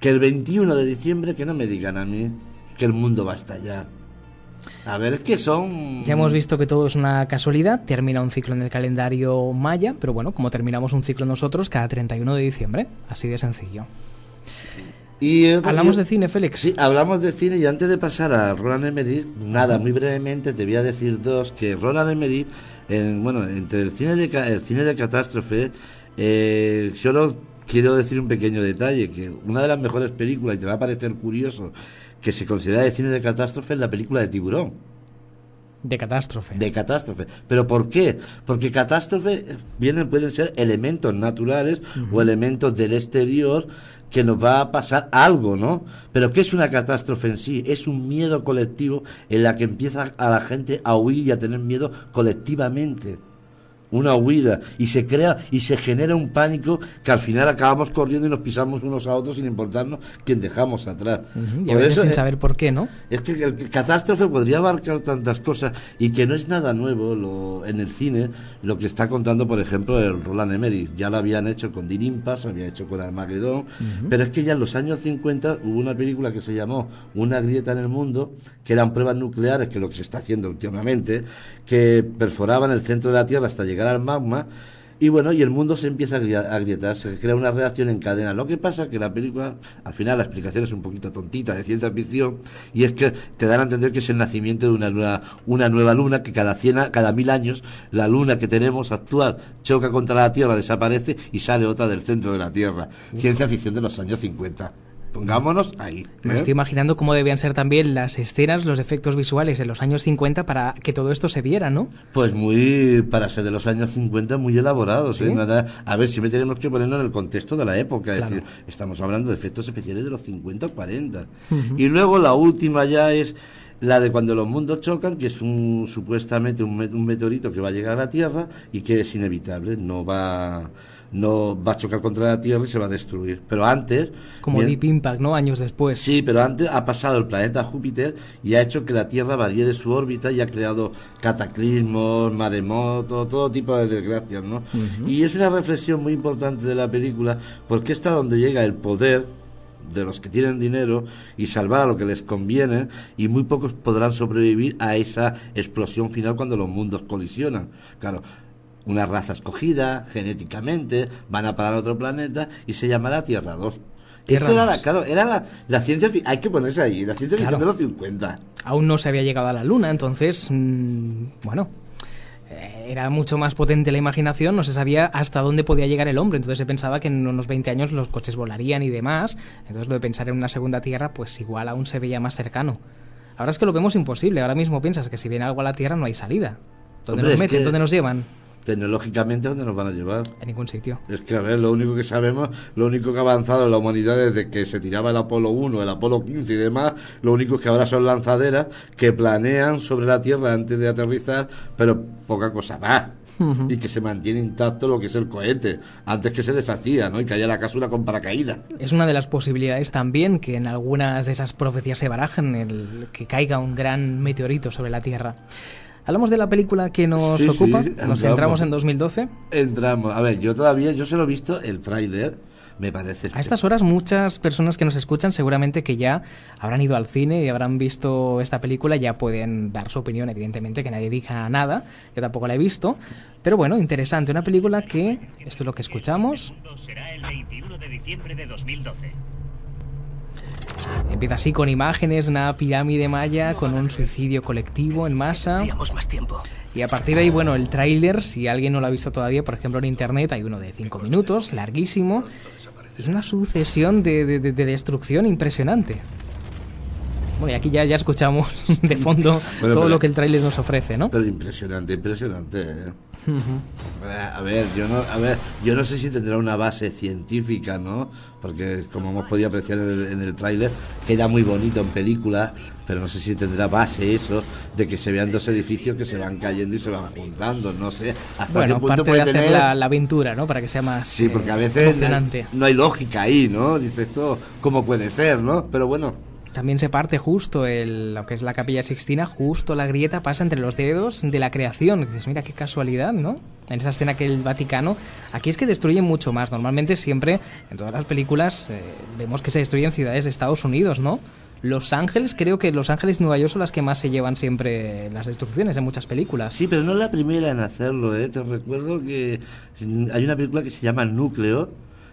que el 21 de diciembre, que no me digan a mí, que el mundo va a estallar. A ver, es que son... Ya hemos visto que todo es una casualidad, termina un ciclo en el calendario maya, pero bueno, como terminamos un ciclo nosotros cada 31 de diciembre, así de sencillo. Y Hablamos de cine, Félix. Sí, hablamos de cine y antes de pasar a Roland Emmerich, nada, muy brevemente te voy a decir dos, que Roland Emmerich, en, bueno, entre el cine de, el cine de catástrofe, eh, solo quiero decir un pequeño detalle, que una de las mejores películas, y te va a parecer curioso, que se considera de cine de catástrofe es la película de Tiburón. De catástrofe. de catástrofe. ¿Pero por qué? Porque catástrofe vienen, pueden ser elementos naturales o elementos del exterior que nos va a pasar algo, ¿no? Pero ¿qué es una catástrofe en sí? Es un miedo colectivo en la que empieza a la gente a huir y a tener miedo colectivamente. Una huida y se crea y se genera un pánico que al final acabamos corriendo y nos pisamos unos a otros sin importarnos quién dejamos atrás. Y a Por veces eso, sin saber por qué, ¿no? es que el catástrofe podría abarcar tantas cosas y que no es nada nuevo lo, en el cine lo que está contando, por ejemplo, el Roland Emmerich. Ya lo habían hecho con Dean Impas, había hecho con Armageddon, pero es que ya en los años 50 hubo una película que se llamó Una grieta en el mundo, que eran pruebas nucleares, que es lo que se está haciendo últimamente, que perforaban el centro de la Tierra hasta llegar al magma. Y bueno, y el mundo se empieza a gri- a agrietar, se crea una reacción en cadena. Lo que pasa es que la película, al final la explicación es un poquito tontita de ciencia ficción, y es que te dan a entender que es el nacimiento de una nueva, una nueva luna, que cada, cien, cada mil años la luna que tenemos actual choca contra la Tierra, desaparece y sale otra del centro de la Tierra. Ciencia ficción de los años 50. Pongámonos ahí. Me ¿eh? estoy imaginando cómo debían ser también las escenas, los efectos visuales de los años 50 para que todo esto se viera, ¿no? Pues muy, para ser de los años 50, muy elaborados. ¿eh? A ver, siempre tenemos que ponernos en el contexto de la época. Es decir, estamos hablando de efectos especiales de los 50 o 40. Y luego la última ya es la de cuando los mundos chocan, que es un, supuestamente un, un meteorito que va a llegar a la Tierra y que es inevitable, no va, no va a chocar contra la Tierra y se va a destruir. Pero antes... Como bien- Deep Impact, ¿no? Años después. Sí, pero antes ha pasado el planeta Júpiter y ha hecho que la Tierra varíe de su órbita y ha creado cataclismos, maremotos, todo tipo de desgracias, ¿no? Y es una reflexión muy importante de la película porque está donde llega el poder de los que tienen dinero y salvar a lo que les conviene y muy pocos podrán sobrevivir a esa explosión final cuando los mundos colisionan. Claro, una raza escogida genéticamente, van a parar a otro planeta y se llamará Tierra 2. Tierra Esto era, la, 2. claro, era la, la ciencia hay que ponerse ahí, la ciencia ficción Claro. de los 50. Aún no se había llegado a la Luna, entonces, mm, bueno, eh, era mucho más potente la imaginación, no se sabía hasta dónde podía llegar el hombre, entonces se pensaba que en unos 20 años los coches volarían y demás, entonces lo de pensar en una segunda Tierra, pues igual aún se veía más cercano. Ahora es que lo vemos imposible, ahora mismo piensas que si viene algo a la Tierra no hay salida. ¿Dónde Hombre, nos meten? que- ¿Dónde nos llevan? Tecnológicamente, ¿dónde nos van a llevar? En ningún sitio. Es que, a ver, lo único que sabemos, lo único que ha avanzado en la humanidad desde que se tiraba el Apolo 1, el Apolo 15 y demás, lo único es que ahora son lanzaderas que planean sobre la Tierra antes de aterrizar, pero poca cosa más. Y que se mantiene intacto lo que es el cohete, antes que se deshacía, ¿no? Y que haya la cápsula con paracaídas. Es una de las posibilidades también que en algunas de esas profecías se barajan, el que caiga un gran meteorito sobre la Tierra. Hablamos de la película que nos Sí, sí, ocupa, nos entramos. centramos en 2012. Entramos. A ver, yo todavía, yo se lo he visto, el tráiler, me parece... A estas horas muchas personas que nos escuchan seguramente que ya habrán ido al cine y habrán visto esta película, ya pueden dar su opinión, evidentemente que nadie diga nada, yo tampoco la he visto, pero bueno, interesante, una película que, esto es lo que escuchamos, Será el 21 de diciembre de 2012. Empieza así con imágenes de una pirámide maya con un suicidio colectivo en masa. Más tiempo. Y a partir de ahí, bueno, el tráiler, si alguien no lo ha visto todavía, por ejemplo en internet hay uno de 5 minutos, larguísimo, y es una sucesión de, de- de- de destrucción impresionante. Bueno, y aquí ya, ya escuchamos de fondo Bueno, todo pero- lo que el tráiler nos ofrece, ¿no? Pero impresionante, impresionante. ¿eh? A ver, yo no, a ver, yo no sé si tendrá una base científica, ¿no? Porque como hemos podido apreciar en el, en el tráiler, queda muy bonito en película, pero no sé si tendrá base eso de que se vean dos edificios que se van cayendo y se van juntando, no sé. Hasta Bueno, qué punto parte de puede hacer tener. la, la aventura, ¿no? Para que sea más Sí, porque eh, a veces emocionante. no hay lógica ahí, ¿no? Dices esto, ¿cómo puede ser, no? Pero bueno, También se parte justo el, lo que es la capilla sixtina, justo la grieta pasa entre los dedos de la creación. Dices, mira qué casualidad, ¿no? En esa escena que el Vaticano, aquí es que destruyen mucho más. Normalmente siempre, en todas las películas, eh, vemos que se destruyen ciudades de Estados Unidos, ¿no? Los Ángeles, creo que Los Ángeles y Nueva York son las que más se llevan siempre las destrucciones en muchas películas. Sí, pero no es la primera en hacerlo, ¿eh? Te recuerdo que hay una película que se llama Núcleo,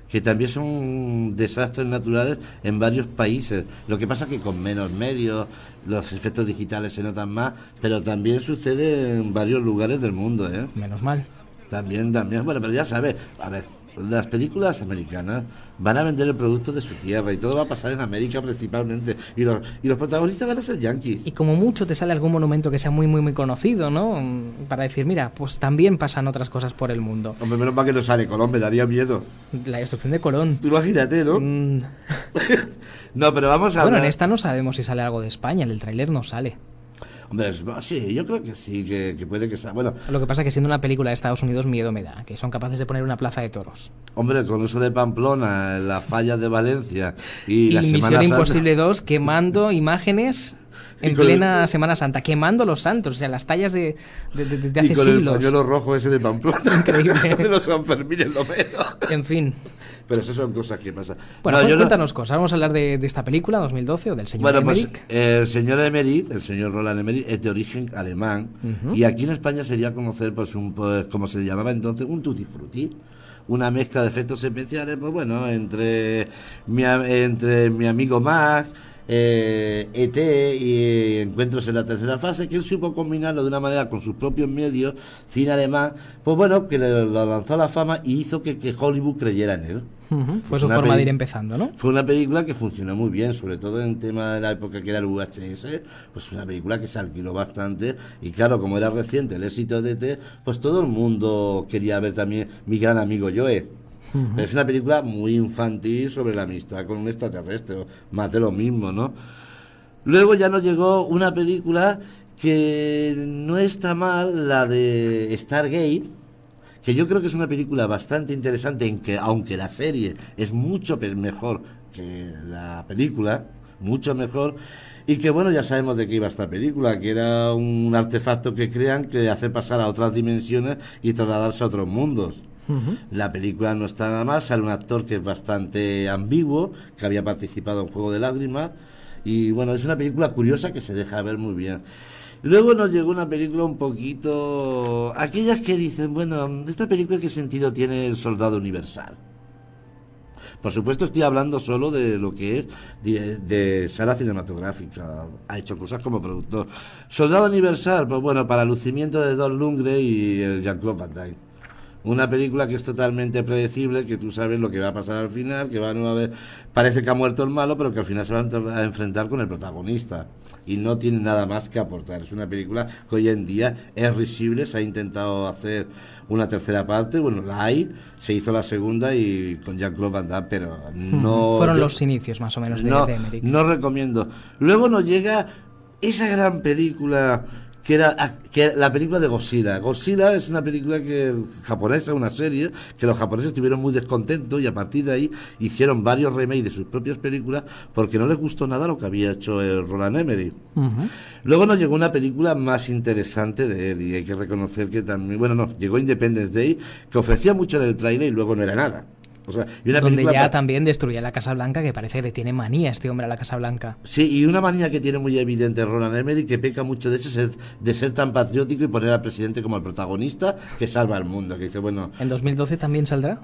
que también son desastres naturales en varios países. Lo que pasa que con menos medios, los efectos digitales se notan más, pero también sucede en varios lugares del mundo, ¿eh? Menos mal. También, también, bueno, pero ya sabes, a ver, las películas americanas van a vender el producto de su tierra y todo va a pasar en América principalmente. Y los, y los protagonistas van a ser yanquis. Y como mucho te sale algún monumento que sea muy, muy, muy conocido, ¿no? Para decir, mira, pues también pasan otras cosas por el mundo. Hombre, menos mal que no sale Colón, me daría miedo. La destrucción de Colón. Tú imagínate, ¿no? Mm, No, pero vamos a Bueno, en esta no sabemos si sale algo de España, en el tráiler no sale. Hombre, es- sí, yo creo que sí, que, que puede que sea. Bueno, Lo que pasa es que siendo una película de Estados Unidos, miedo me da, que son capaces de poner una plaza de toros. hombre, con eso de Pamplona, las fallas de Valencia y, Y, la Misión Semana Santa- Imposible 2 quemando imágenes Y en con el- plena Semana Santa, quemando los santos, o sea, las tallas de, de, de- de y hace con el siglos. pañuelo rojo ese de Pamplona. Increíble. de los Sanfermines, lo menos. En fin. Pero eso son cosas que pasan. Bueno, No, pues yo no- cuéntanos cosas. Vamos a hablar de, de esta película, 2012, o del señor Bueno, pues Emmerich. el señor Emerit, el señor Roland Emerit, es de origen alemán y aquí en España sería conocer, pues, un, pues, como se llamaba entonces, un tutti frutti. Una mezcla de efectos especiales, pues bueno, entre mi, entre mi amigo Max, eh, ET y Encuentros en la tercera fase, que él supo combinarlo de una manera con sus propios medios, cine alemán, pues bueno, que le, lo lanzó a la fama y hizo que, que Hollywood creyera en él. Fue su forma de ir empezando, ¿no? Fue una película que funcionó muy bien, sobre todo en tema de la época que era el VHS, pues una película que se alquiló bastante y claro, como era reciente el éxito de T, pues todo el mundo quería ver también mi gran amigo Joe. Es una película muy infantil sobre la amistad con un extraterrestre, más de lo mismo, ¿no? Luego ya nos llegó una película que no está mal, la de Stargate, que yo creo que es una película bastante interesante, en que aunque la serie es mucho mejor que la película, mucho mejor, y que bueno, ya sabemos de qué iba esta película, que era un artefacto que crean que hace pasar a otras dimensiones y trasladarse a otros mundos. La película no está nada mal, sale un actor que es bastante ambiguo, que había participado en Juego de Lágrimas, y bueno, es una película curiosa que se deja ver muy bien. Luego nos llegó una película un poquito... Aquellas que dicen, bueno, ¿esta película qué sentido tiene el soldado universal? Por supuesto estoy hablando solo de lo que es de, sala cinematográfica. Ha hecho cosas como productor. Soldado Universal, pues bueno, para lucimiento de Don Lundgren y el Jean-Claude Van Damme. Una película que es totalmente predecible, que tú sabes lo que va a pasar al final, que van a ver, parece que ha muerto el malo, pero que al final se van a enfrentar con el protagonista. Y no tiene nada más que aportar. Es una película que hoy en día es risible, se ha intentado hacer una tercera parte, bueno, la hay, se hizo la segunda y con Jean-Claude Van Damme, pero no... Fueron los inicios más o menos de, no, de no recomiendo. Luego nos llega esa gran película que era que la película de Godzilla. Godzilla es una película que japonesa, una serie que los japoneses estuvieron muy descontentos y a partir de ahí hicieron varios remakes de sus propias películas porque no les gustó nada lo que había hecho el Roland. Ujú. Luego nos llegó una película más interesante de él y hay que reconocer que también, bueno, no, llegó Independence Day que ofrecía mucho en el trailer y luego no era nada. O sea, y una Donde ya también destruía la Casa Blanca, que parece que le tiene manía este hombre a la Casa Blanca. Sí, y una manía que tiene muy evidente Roland Emmerich, que peca mucho de, ese de ser tan patriótico y poner al presidente como el protagonista que salva al mundo. Que dice, bueno, ¿En 2012 también saldrá?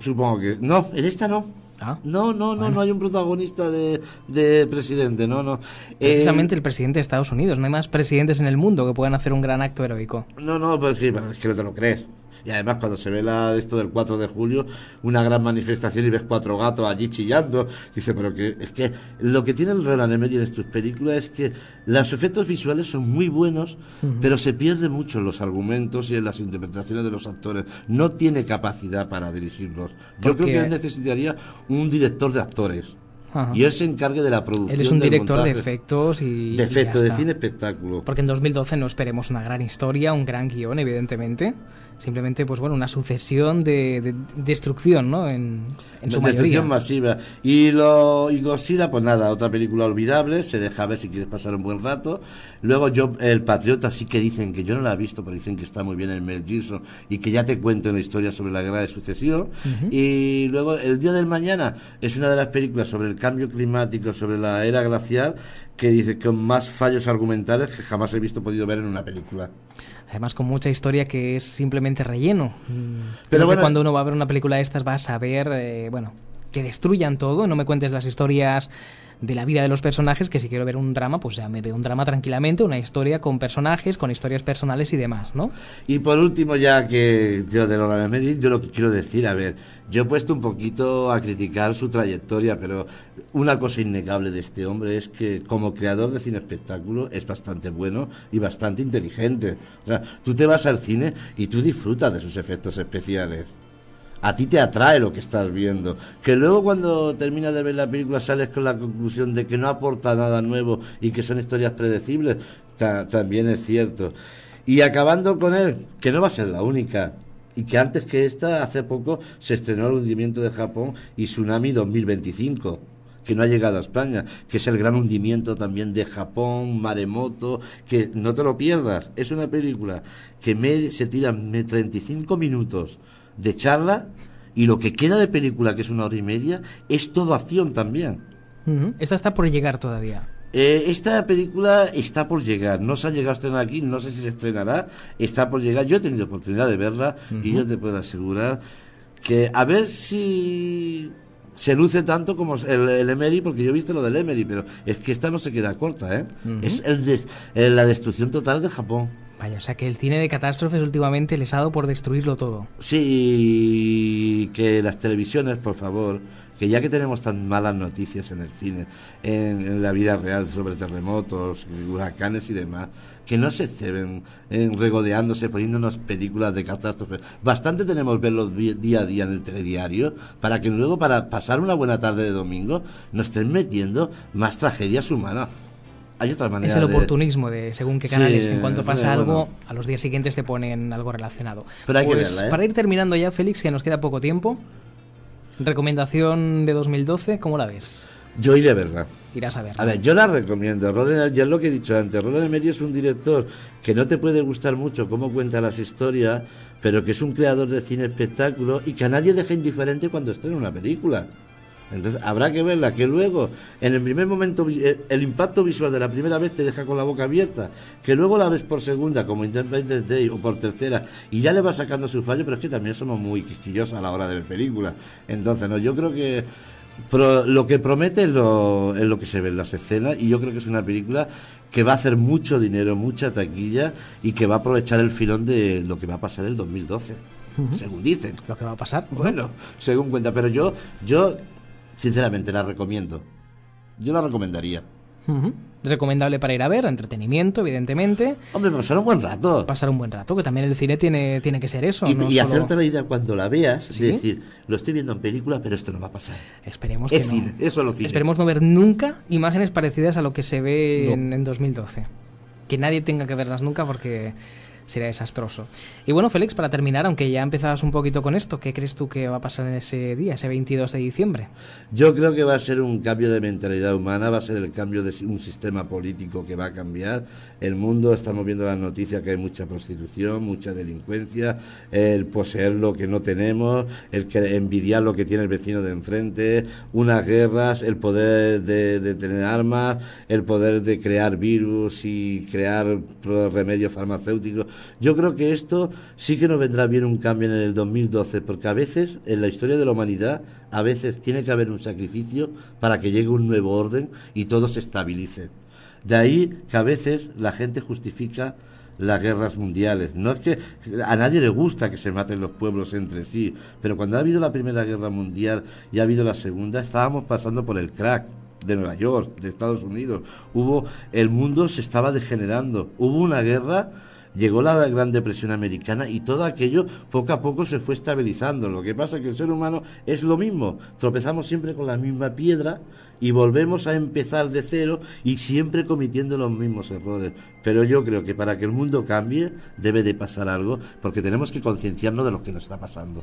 supongo que... No, en esta no. Ah. No, no, no, no hay un protagonista de, de presidente, no, no. Eh, Precisamente el presidente de Estados Unidos. No hay más presidentes en el mundo que puedan hacer un gran acto heroico. No, no, pues sí, pero es que no te lo crees. Y además cuando se ve la, esto del 4 de julio, una gran manifestación y ves cuatro gatos allí chillando, dice, pero que es que lo que tiene el Roland Emmerich en sus películas es que los efectos visuales son muy buenos, pero se pierden mucho en los argumentos y en las interpretaciones de los actores. No tiene capacidad para dirigirlos. Yo creo que él necesitaría un director de actores. Ajá. Y él se encargue de la producción. Él es un director de efectos y. De y efectos, de cine espectáculo. Porque en 2012 no esperemos una gran historia, un gran guion, evidentemente. Simplemente, pues bueno, una sucesión de, de destrucción, ¿no? En, en su mayoría. destrucción masiva. Y, lo, y Godzilla, pues nada, otra película olvidable, se deja ver si quieres pasar un buen rato. Luego yo, El Patriota, sí que dicen que yo no la he visto, pero dicen que está muy bien el Mel Gibson y que ya te cuento la historia sobre la guerra de sucesión. Y luego El Día del Mañana es una de las películas sobre el cambio climático, sobre la era glacial, que dice con más fallos argumentales que jamás he visto podido ver en una película. Además, con mucha historia que es simplemente relleno. Mm, Pero que bueno- cuando uno va a ver una película de estas va a saber, eh, bueno, que destruyan todo. No me cuentes las historias de la vida de los personajes, que si quiero ver un drama, pues ya me veo un drama tranquilamente, una historia con personajes, con historias personales y demás, ¿no? Y por último, ya que yo de Emmerich, yo lo que quiero decir, a ver, yo he puesto un poquito a criticar su trayectoria, pero una cosa innegable de este hombre es que como creador de cine espectáculo es bastante bueno y bastante inteligente. O sea, tú te vas al cine y tú disfrutas de sus efectos especiales. A ti te atrae lo que estás viendo. Que luego cuando terminas de ver la película sales con la conclusión de que no aporta nada nuevo y que son historias predecibles, ta- también es cierto. Y acabando con él, que no va a ser la única. Y que antes que esta, hace poco, se estrenó el hundimiento de Japón y Tsunami 2025 que no ha llegado a España, que es el gran hundimiento también de Japón, Maremoto, que no te lo pierdas, es una película que me, se tira me- 35 minutos de charla y lo que queda de película, que es una hora y media, es todo acción también. Esta está por llegar todavía. Eh, esta película está por llegar, no se ha llegado a estrenar aquí, no sé si se estrenará, está por llegar. Yo he tenido oportunidad de verla y yo te puedo asegurar que a ver si se luce tanto como el, el Emery, porque yo he visto lo del Emery, pero es que esta no se queda corta, ¿eh? Es el des- eh, la destrucción total de Japón. Vaya, o sea que el cine de catástrofes últimamente les ha dado por destruirlo todo. Sí, que las televisiones, por favor, que ya que tenemos tan malas noticias en el cine, en, la vida real sobre terremotos, huracanes y demás, que no se ceben en regodeándose, poniéndonos películas de catástrofes. Bastante tenemos verlos día a día en el telediario para que luego, para pasar una buena tarde de domingo, nos estén metiendo más tragedias humanas. Hay otra manera Es el oportunismo de según qué Sí, canales. en cuanto sí, pasa algo, a los días siguientes te ponen algo relacionado. Pero hay que Pues, verla, ¿eh? Para ir terminando ya, Félix, que nos queda poco tiempo. Recomendación de 2012, ¿cómo la ves? Yo iré a verla. Irás a ver. A ver, yo la recomiendo. Roland, ya es lo que he dicho antes. Roland Emmerich es un director que no te puede gustar mucho cómo cuenta las historias, pero que es un creador de cine espectáculo y que a nadie deja indiferente cuando estrena una película. Entonces habrá que verla, que luego, en el primer momento, vi- el, impacto visual de la primera vez te deja con la boca abierta, que luego la ves por segunda, como Independence Day, o por tercera, y ya le va sacando su fallo, pero es que también somos muy quisquillosos a la hora de ver películas. Entonces, no, yo creo que lo que promete es lo, es lo que se ve en las escenas, y yo creo que es una película que va a hacer mucho dinero, mucha taquilla, y que va a aprovechar el filón de lo que va a pasar el 2012, según dicen. Lo que va a pasar. Bueno, según cuenta, pero yo, yo, sinceramente, la recomiendo. Yo la recomendaría. Recomendable para ir a ver, entretenimiento, evidentemente. Hombre, pasar un buen rato. Pasar un buen rato, que también el cine tiene, tiene que ser eso. Y, no y solo- hacerte la idea cuando la veas, ¿Sí? de decir, lo estoy viendo en película, pero esto no va a pasar. Esperemos Es que no. eso es lo cine. Esperemos no ver nunca imágenes parecidas a lo que se ve No. en, en 2012. Que nadie tenga que verlas nunca porque sería desastroso. Y bueno, Félix, para terminar, aunque ya empezabas un poquito con esto, ¿qué crees tú que va a pasar en ese día, ese 22 de diciembre? Yo creo que va a ser un cambio de mentalidad humana, va a ser el cambio de un sistema político que va a cambiar. El mundo, estamos viendo las noticias que hay mucha prostitución, mucha delincuencia, el poseer lo que no tenemos, el que envidiar lo que tiene el vecino de enfrente, unas guerras, el poder de, tener armas, el poder de crear virus y crear remedios farmacéuticos. Yo creo que esto sí que nos vendrá bien un cambio en el 2012, porque a veces en la historia de la humanidad, a veces tiene que haber un sacrificio para que llegue un nuevo orden y todo se estabilice. De ahí que a veces la gente justifica las guerras mundiales. No es que a nadie le gusta que se maten los pueblos entre sí, pero cuando ha habido la Primera Guerra Mundial y ha habido la Segunda, estábamos pasando por el crack de Nueva York, de Estados Unidos. Hubo el mundo se estaba degenerando. Hubo una guerra Llegó la Gran Depresión Americana y todo aquello poco a poco se fue estabilizando. Lo que pasa es que el ser humano es lo mismo. Tropezamos siempre con la misma piedra y volvemos a empezar de cero y siempre cometiendo los mismos errores. Pero yo creo que para que el mundo cambie debe de pasar algo porque tenemos que concienciarnos de lo que nos está pasando.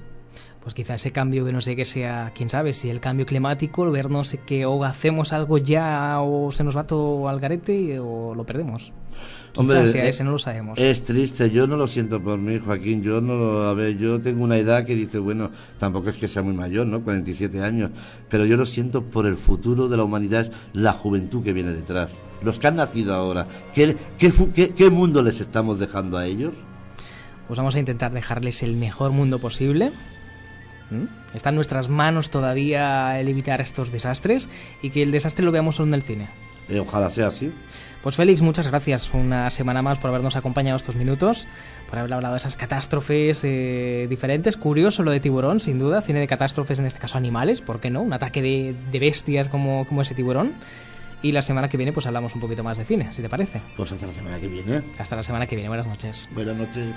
Pues quizá ese cambio que no sé qué sea, quién sabe, si el cambio climático, el vernos que o hacemos algo ya o se nos va todo al garete o lo perdemos. Quizá sea eh, ese, no lo sabemos. Es triste, yo no lo siento por mí, Joaquín. Yo no lo, a ver, yo tengo una edad que dice, bueno, tampoco es que sea muy mayor, ¿no? 47 años, pero yo lo siento por el futuro de la humanidad, la juventud que viene detrás. Los que han nacido ahora, ¿qué, qué, qué- qué mundo les estamos dejando a ellos? Pues vamos a intentar dejarles el mejor mundo posible. ¿Mm? Está en nuestras manos todavía el evitar estos desastres y que el desastre lo veamos solo en el cine. Eh, ojalá sea así. Pues Félix, muchas gracias una semana más por habernos acompañado estos minutos, por haber hablado de esas catástrofes eh, diferentes. Curioso lo de tiburón, sin duda, cine de catástrofes, en este caso animales, ¿por qué no? Un ataque de, de bestias como, como ese tiburón. Y la semana que viene pues hablamos un poquito más de cine, si te parece. Pues hasta la semana que viene. Hasta la semana que viene, buenas noches. Buenas noches.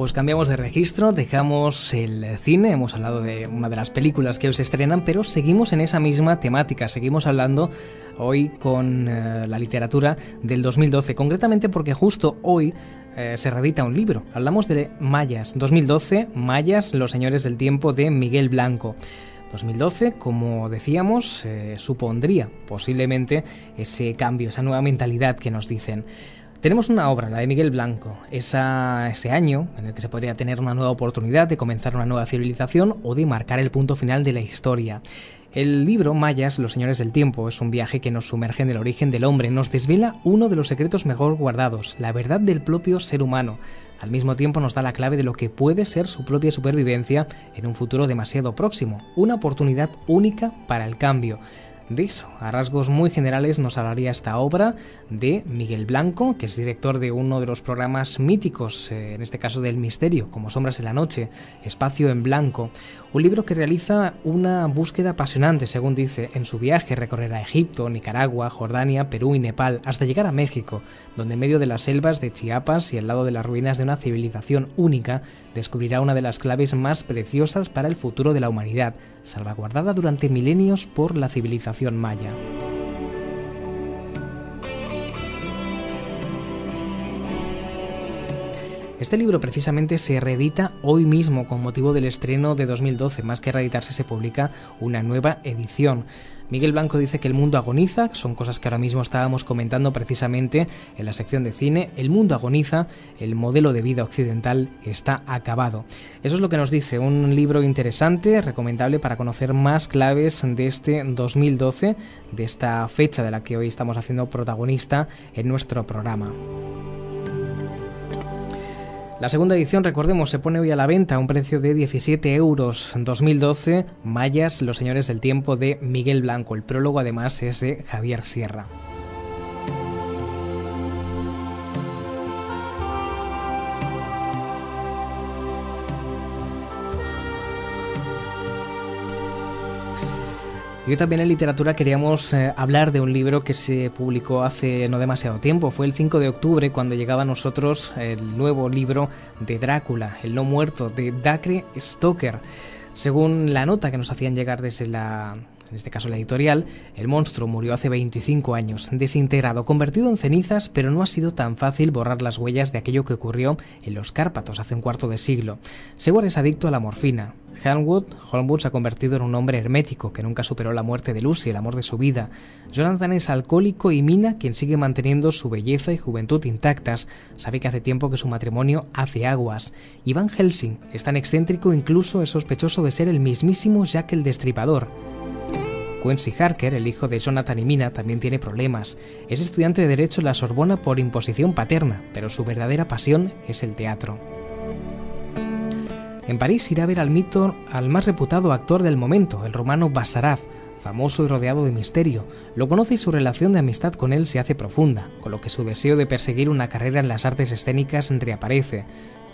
Pues cambiamos de registro, dejamos el cine, hemos hablado de una de las películas que hoy se estrenan, pero seguimos en esa misma temática, seguimos hablando hoy con eh, la literatura del 2012, concretamente porque justo hoy eh, se reedita un libro, hablamos de Mayas, 2012, Mayas, los señores del tiempo de Miguel Blanco. 2012, como decíamos, eh, supondría posiblemente ese cambio, esa nueva mentalidad que nos dicen. Tenemos una obra, la de Miguel Blanco, esa, ese año en el que se podría tener una nueva oportunidad de comenzar una nueva civilización o de marcar el punto final de la historia. El libro Mayas, Los Señores del Tiempo, es un viaje que nos sumerge en el origen del hombre, nos desvela uno de los secretos mejor guardados, la verdad del propio ser humano. Al mismo tiempo nos da la clave de lo que puede ser su propia supervivencia en un futuro demasiado próximo, una oportunidad única para el cambio. De eso, a rasgos muy generales, nos hablaría esta obra de Miguel Blanco, que es director de uno de los programas míticos, eh, en este caso del misterio, como Sombras en la Noche, Espacio en Blanco, un libro que realiza una búsqueda apasionante, según dice, en su viaje recorrerá Egipto, Nicaragua, Jordania, Perú y Nepal, hasta llegar a México, donde en medio de las selvas de Chiapas y al lado de las ruinas de una civilización única, descubrirá una de las claves más preciosas para el futuro de la humanidad, salvaguardada durante milenios por la civilización maya. Este libro precisamente se reedita hoy mismo con motivo del estreno de 2012. Más que reeditarse se publica una nueva edición. Miguel Blanco dice que el mundo agoniza, son cosas que ahora mismo estábamos comentando precisamente en la sección de cine. El mundo agoniza, el modelo de vida occidental está acabado. Eso es lo que nos dice, un libro interesante, recomendable para conocer más claves de este 2012, de esta fecha de la que hoy estamos haciendo protagonista en nuestro programa. La segunda edición, recordemos, se pone hoy a la venta a un precio de 17 euros. 2012, Mayas, Los Señores del Tiempo de Miguel Blanco. El prólogo además es de Javier Sierra. Y hoy también en literatura queríamos eh, hablar de un libro que se publicó hace no demasiado tiempo. Fue el 5 de octubre cuando llegaba a nosotros el nuevo libro de Drácula, El no muerto, de Dacre Stoker. Según la nota que nos hacían llegar desde la, en este caso la editorial, el monstruo murió hace 25 años, desintegrado, convertido en cenizas, pero no ha sido tan fácil borrar las huellas de aquello que ocurrió en los Cárpatos hace un cuarto de siglo. Seguro es adicto a la morfina, Hanwood, Holmwood se ha convertido en un hombre hermético que nunca superó la muerte de Lucy, el amor de su vida. Jonathan es alcohólico y Mina, quien sigue manteniendo su belleza y juventud intactas, sabe que hace tiempo que su matrimonio hace aguas. Y Van Helsing es tan excéntrico incluso es sospechoso de ser el mismísimo Jack el Destripador. Quincy Harker, el hijo de Jonathan y Mina, también tiene problemas. Es estudiante de Derecho en la Sorbona por imposición paterna, pero su verdadera pasión es el teatro. En París irá a ver al mito al más reputado actor del momento, el romano Basarab, famoso y rodeado de misterio. Lo conoce y su relación de amistad con él se hace profunda, con lo que su deseo de perseguir una carrera en las artes escénicas reaparece.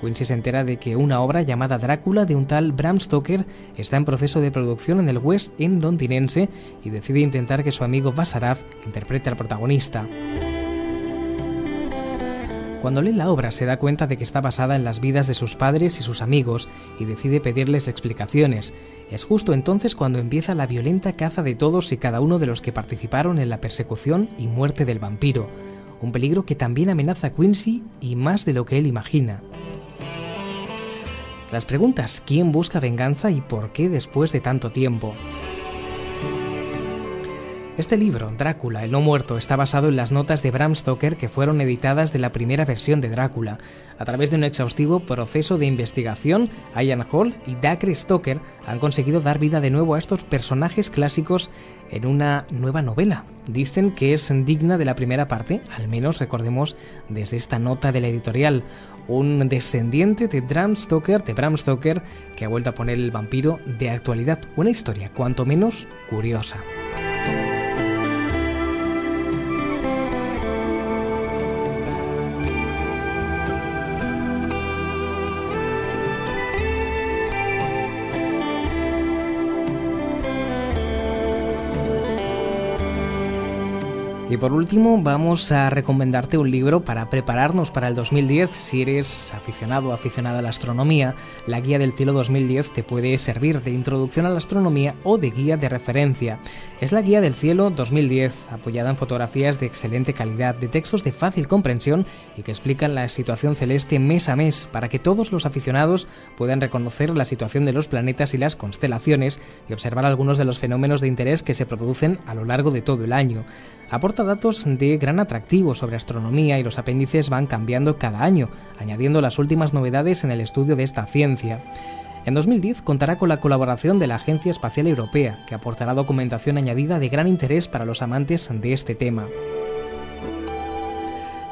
Quincy se entera de que una obra llamada Drácula de un tal Bram Stoker está en proceso de producción en el West End londinense y decide intentar que su amigo Basarab interprete al protagonista. Cuando lee la obra se da cuenta de que está basada en las vidas de sus padres y sus amigos y decide pedirles explicaciones. Es justo entonces cuando empieza la violenta caza de todos y cada uno de los que participaron en la persecución y muerte del vampiro, un peligro que también amenaza a Quincy y más de lo que él imagina. Las preguntas ¿quién busca venganza y por qué después de tanto tiempo? Este libro, Drácula, el no muerto, está basado en las notas de Bram Stoker que fueron editadas de la primera versión de Drácula. A través de un exhaustivo proceso de investigación, Ian Hall y Dacre Stoker han conseguido dar vida de nuevo a estos personajes clásicos en una nueva novela. Dicen que es digna de la primera parte, al menos recordemos desde esta nota de la editorial, un descendiente de Bram Stoker, de Bram Stoker, que ha vuelto a poner el vampiro de actualidad. Una historia cuanto menos curiosa. Y por último, vamos a recomendarte un libro para prepararnos para el 2010. Si eres aficionado o aficionada a la astronomía, la Guía del Cielo 2010 te puede servir de introducción a la astronomía o de guía de referencia. Es la Guía del Cielo 2010, apoyada en fotografías de excelente calidad, de textos de fácil comprensión y que explican la situación celeste mes a mes para que todos los aficionados puedan reconocer la situación de los planetas y las constelaciones y observar algunos de los fenómenos de interés que se producen a lo largo de todo el año aporta datos de gran atractivo sobre astronomía y los apéndices van cambiando cada año, añadiendo las últimas novedades en el estudio de esta ciencia. En 2010 contará con la colaboración de la Agencia Espacial Europea, que aportará documentación añadida de gran interés para los amantes de este tema.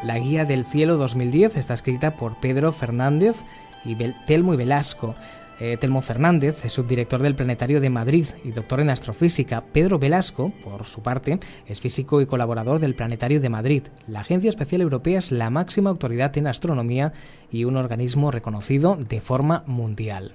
La Guía del Cielo 2010 está escrita por Pedro Fernández y Telmo y Velasco. Eh, Telmo Fernández, subdirector del Planetario de Madrid y doctor en astrofísica. Pedro Velasco, por su parte, es físico y colaborador del Planetario de Madrid. La Agencia Espacial Europea es la máxima autoridad en astronomía y un organismo reconocido de forma mundial.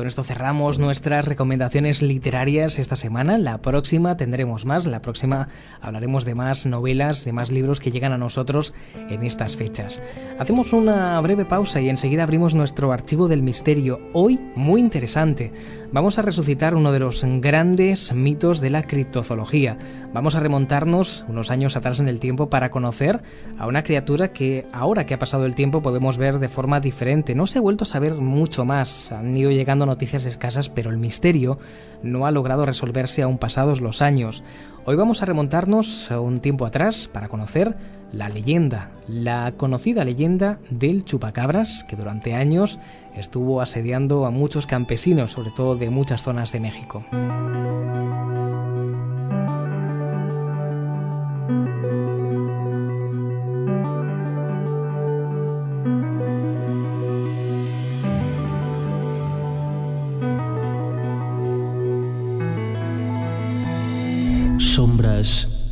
con esto cerramos nuestras recomendaciones literarias esta semana. La próxima tendremos más, la próxima hablaremos de más novelas, de más libros que llegan a nosotros en estas fechas. Hacemos una breve pausa y enseguida abrimos nuestro archivo del misterio, hoy muy interesante. Vamos a resucitar uno de los grandes mitos de la criptozoología. Vamos a remontarnos unos años atrás en el tiempo para conocer a una criatura que ahora que ha pasado el tiempo podemos ver de forma diferente. No se ha vuelto a saber mucho más, han ido llegando noticias escasas, pero el misterio no ha logrado resolverse aún pasados los años. Hoy vamos a remontarnos a un tiempo atrás para conocer la leyenda, la conocida leyenda del chupacabras que durante años estuvo asediando a muchos campesinos, sobre todo de muchas zonas de México.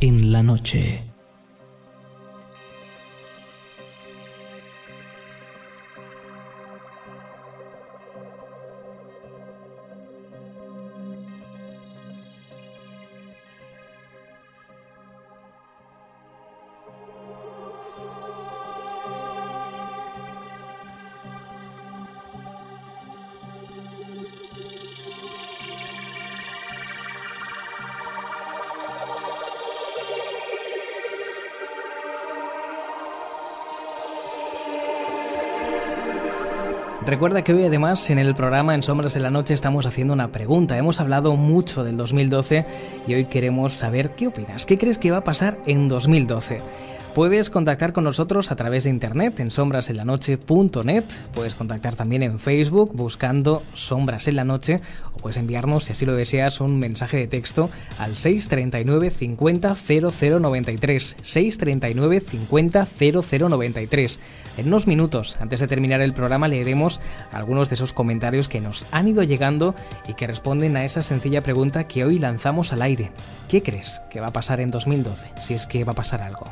En la noche. Recuerda que hoy además en el programa En Sombras de la Noche estamos haciendo una pregunta. Hemos hablado mucho del 2012 y hoy queremos saber qué opinas. ¿Qué crees que va a pasar en 2012? Puedes contactar con nosotros a través de internet en sombrasenlanoche.net. Puedes contactar también en Facebook buscando Sombras en la Noche o puedes enviarnos, si así lo deseas, un mensaje de texto al 639 50 0093. 639 50 0093. En unos minutos, antes de terminar el programa, leeremos algunos de esos comentarios que nos han ido llegando y que responden a esa sencilla pregunta que hoy lanzamos al aire. ¿Qué crees que va a pasar en 2012? Si es que va a pasar algo.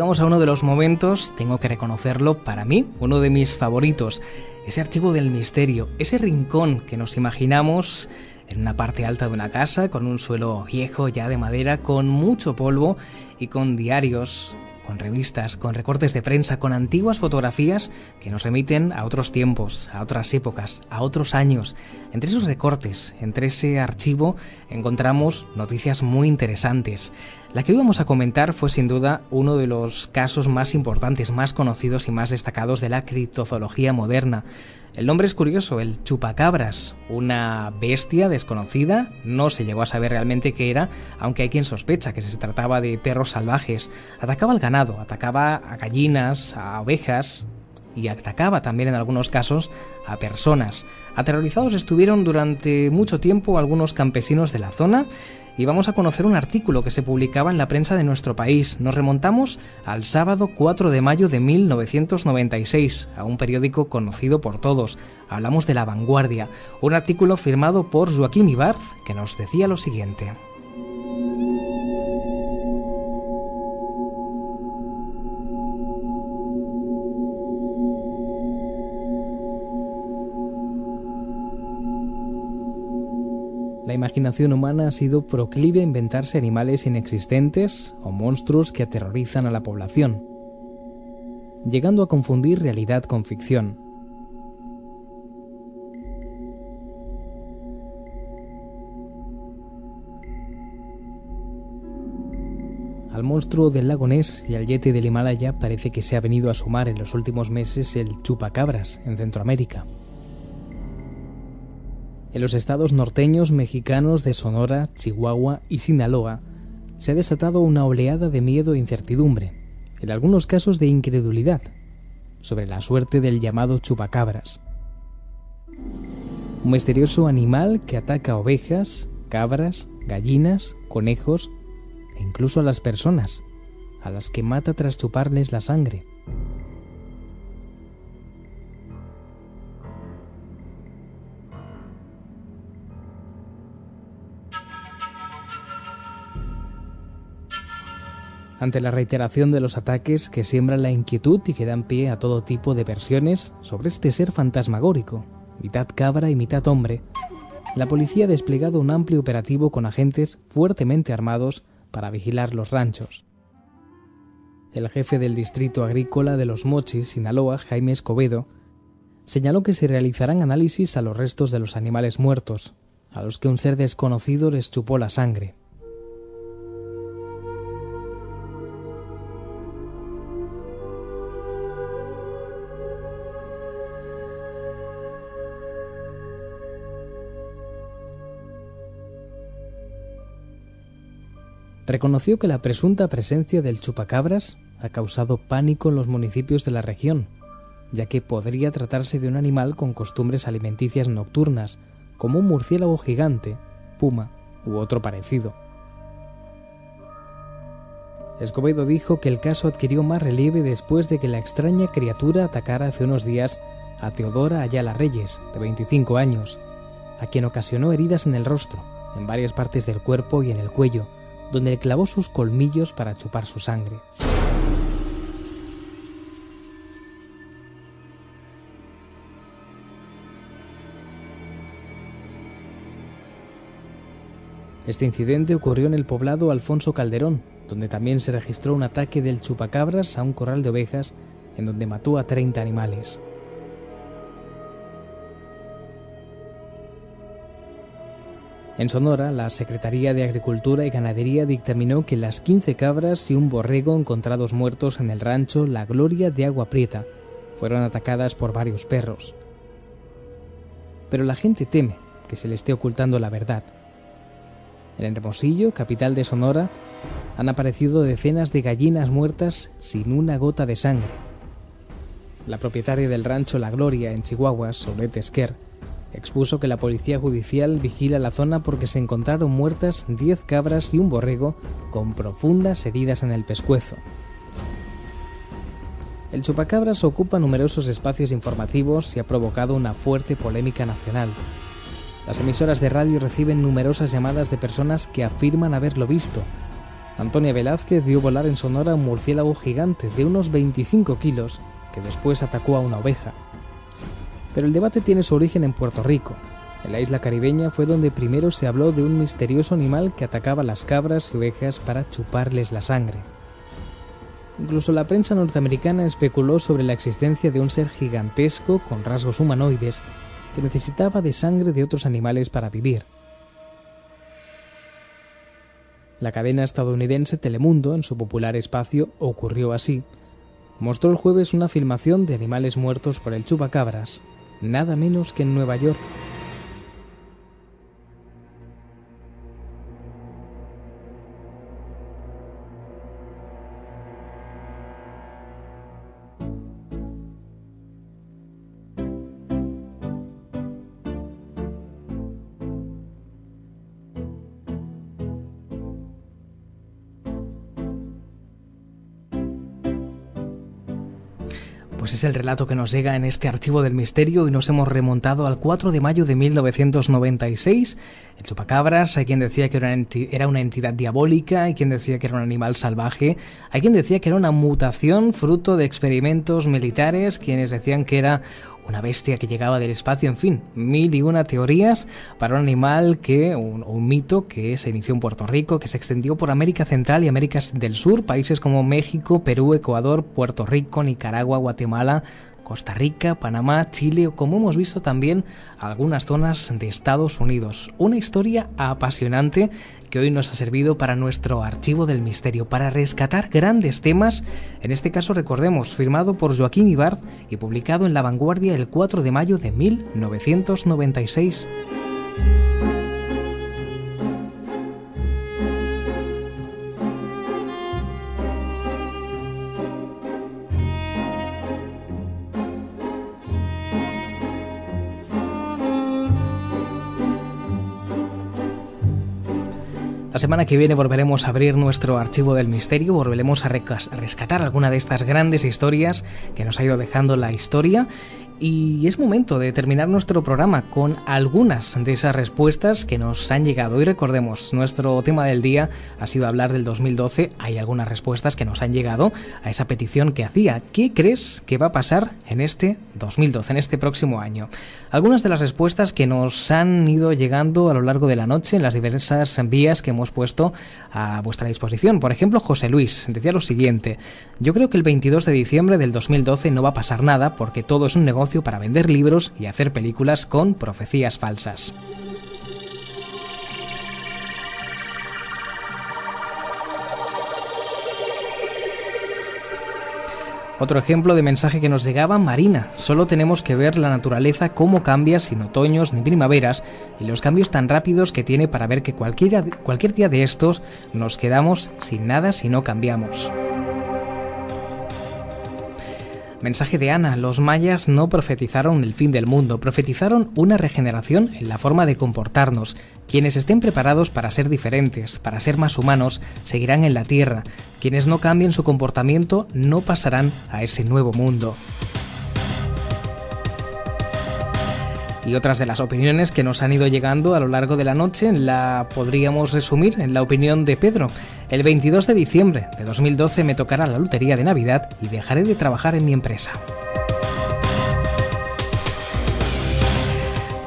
llegamos a uno de los momentos, tengo que reconocerlo, para mí, uno de mis favoritos, ese archivo del misterio, ese rincón que nos imaginamos en una parte alta de una casa, con un suelo viejo ya de madera, con mucho polvo y con diarios con revistas, con recortes de prensa, con antiguas fotografías que nos remiten a otros tiempos, a otras épocas, a otros años. Entre esos recortes, entre ese archivo, encontramos noticias muy interesantes. La que hoy vamos a comentar fue sin duda uno de los casos más importantes, más conocidos y más destacados de la criptozoología moderna. El nombre es curioso, el chupacabras, una bestia desconocida, no se llegó a saber realmente qué era, aunque hay quien sospecha que se trataba de perros salvajes. Atacaba al ganado, atacaba a gallinas, a ovejas, y atacaba también en algunos casos a personas. Aterrorizados estuvieron durante mucho tiempo algunos campesinos de la zona y vamos a conocer un artículo que se publicaba en la prensa de nuestro país. Nos remontamos al sábado 4 de mayo de 1996, a un periódico conocido por todos. Hablamos de La Vanguardia, un artículo firmado por Joaquín Ibarz que nos decía lo siguiente. La imaginación humana ha sido proclive a inventarse animales inexistentes o monstruos que aterrorizan a la población, llegando a confundir realidad con ficción. Al monstruo del lago Ness y al yeti del Himalaya parece que se ha venido a sumar en los últimos meses el chupacabras en Centroamérica. En los estados norteños mexicanos de Sonora, Chihuahua y Sinaloa se ha desatado una oleada de miedo e incertidumbre, en algunos casos de incredulidad, sobre la suerte del llamado chupacabras. Un misterioso animal que ataca ovejas, cabras, gallinas, conejos e incluso a las personas, a las que mata tras chuparles la sangre. Ante la reiteración de los ataques que siembran la inquietud y que dan pie a todo tipo de versiones sobre este ser fantasmagórico, mitad cabra y mitad hombre, la policía ha desplegado un amplio operativo con agentes fuertemente armados para vigilar los ranchos. El jefe del distrito agrícola de Los Mochis, Sinaloa, Jaime Escobedo, señaló que se realizarán análisis a los restos de los animales muertos, a los que un ser desconocido les chupó la sangre. Reconoció que la presunta presencia del chupacabras ha causado pánico en los municipios de la región, ya que podría tratarse de un animal con costumbres alimenticias nocturnas, como un murciélago gigante, puma u otro parecido. Escobedo dijo que el caso adquirió más relieve después de que la extraña criatura atacara hace unos días a Teodora Ayala Reyes, de 25 años, a quien ocasionó heridas en el rostro, en varias partes del cuerpo y en el cuello, donde clavó sus colmillos para chupar su sangre. Este incidente ocurrió en el poblado Alfonso Calderón, donde también se registró un ataque del chupacabras a un corral de ovejas en donde mató a 30 animales. En Sonora, la Secretaría de Agricultura y Ganadería dictaminó que las 15 cabras y un borrego encontrados muertos en el rancho La Gloria de Agua Prieta fueron atacadas por varios perros. Pero la gente teme que se le esté ocultando la verdad. En Hermosillo, capital de Sonora, han aparecido decenas de gallinas muertas sin una gota de sangre. La propietaria del rancho La Gloria en Chihuahua, Solete Esquer, expuso que la policía judicial vigila la zona porque se encontraron muertas 10 cabras y un borrego con profundas heridas en el pescuezo. El chupacabras ocupa numerosos espacios informativos y ha provocado una fuerte polémica nacional. Las emisoras de radio reciben numerosas llamadas de personas que afirman haberlo visto. Antonia Velázquez vio volar en Sonora un murciélago gigante de unos 25 kilos que después atacó a una oveja. Pero el debate tiene su origen en Puerto Rico. En la isla caribeña fue donde primero se habló de un misterioso animal que atacaba las cabras y ovejas para chuparles la sangre. Incluso la prensa norteamericana especuló sobre la existencia de un ser gigantesco con rasgos humanoides que necesitaba de sangre de otros animales para vivir. La cadena estadounidense Telemundo, en su popular espacio Ocurrió así, mostró el jueves una filmación de animales muertos por el chupacabras, nada menos que en Nueva York. Es el relato que nos llega en este archivo del misterio y nos hemos remontado al 4 de mayo de 1996. El chupacabras, hay quien decía que era una entidad diabólica, hay quien decía que era un animal salvaje, hay quien decía que era una mutación fruto de experimentos militares, quienes decían que era una bestia que llegaba del espacio, en fin, mil y una teorías para un animal que, un, un mito que se inició en Puerto Rico, que se extendió por América Central y América del Sur, países como México, Perú, Ecuador, Puerto Rico, Nicaragua, Guatemala, Costa Rica, Panamá, Chile o como hemos visto también algunas zonas de Estados Unidos. Una historia apasionante que hoy nos ha servido para nuestro archivo del misterio, para rescatar grandes temas, en este caso recordemos, firmado por Joaquín Ibard y publicado en La Vanguardia el 4 de mayo de 1996. La semana que viene volveremos a abrir nuestro archivo del misterio, volveremos a rescatar alguna de estas grandes historias que nos ha ido dejando la historia y es momento de terminar nuestro programa con algunas de esas respuestas que nos han llegado. Y recordemos, nuestro tema del día ha sido hablar del 2012. Hay algunas respuestas que nos han llegado a esa petición que hacía. ¿Qué crees que va a pasar en este 2012, en este próximo año? Algunas de las respuestas que nos han ido llegando a lo largo de la noche en las diversas vías que hemos puesto a vuestra disposición. Por ejemplo, José Luis decía lo siguiente. Yo creo que el 22 de diciembre del 2012 no va a pasar nada porque todo es un negocio para vender libros y hacer películas con profecías falsas. Otro ejemplo de mensaje que nos llegaba, Marina. Solo tenemos que ver la naturaleza cómo cambia sin otoños ni primaveras y los cambios tan rápidos que tiene para ver que cualquier, día de estos nos quedamos sin nada si no cambiamos. Mensaje de Ana, los mayas no profetizaron el fin del mundo, profetizaron una regeneración en la forma de comportarnos. Quienes estén preparados para ser diferentes, para ser más humanos, seguirán en la Tierra. Quienes no cambien su comportamiento no pasarán a ese nuevo mundo. Y otras de las opiniones que nos han ido llegando a lo largo de la noche la podríamos resumir en la opinión de Pedro. El 22 de diciembre de 2012 me tocará la lotería de Navidad y dejaré de trabajar en mi empresa.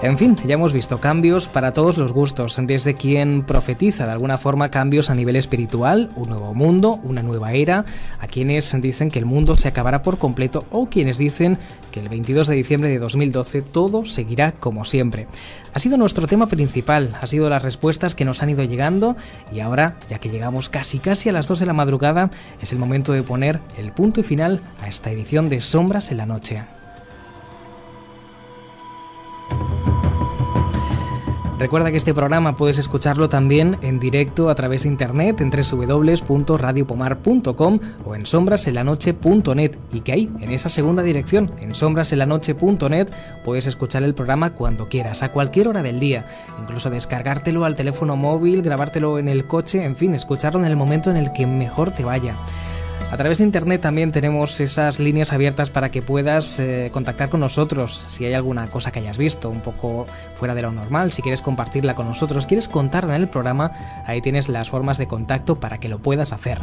En fin, ya hemos visto cambios para todos los gustos, desde quien profetiza de alguna forma cambios a nivel espiritual, un nuevo mundo, una nueva era, a quienes dicen que el mundo se acabará por completo o quienes dicen que el 22 de diciembre de 2012 todo seguirá como siempre. Ha sido nuestro tema principal, ha sido las respuestas que nos han ido llegando y ahora, ya que llegamos casi casi a las 2 de la madrugada, es el momento de poner el punto y final a esta edición de Sombras en la Noche. Recuerda que este programa puedes escucharlo también en directo a través de internet en www.radiopomar.com o en sombrasenlanoche.net y que ahí, en esa segunda dirección, en sombrasenlanoche.net, puedes escuchar el programa cuando quieras, a cualquier hora del día, incluso descargártelo al teléfono móvil, grabártelo en el coche, en fin, escucharlo en el momento en el que mejor te vaya. A través de internet también tenemos esas líneas abiertas para que puedas eh, contactar con nosotros si hay alguna cosa que hayas visto un poco fuera de lo normal, si quieres compartirla con nosotros, quieres contarla en el programa, ahí tienes las formas de contacto para que lo puedas hacer.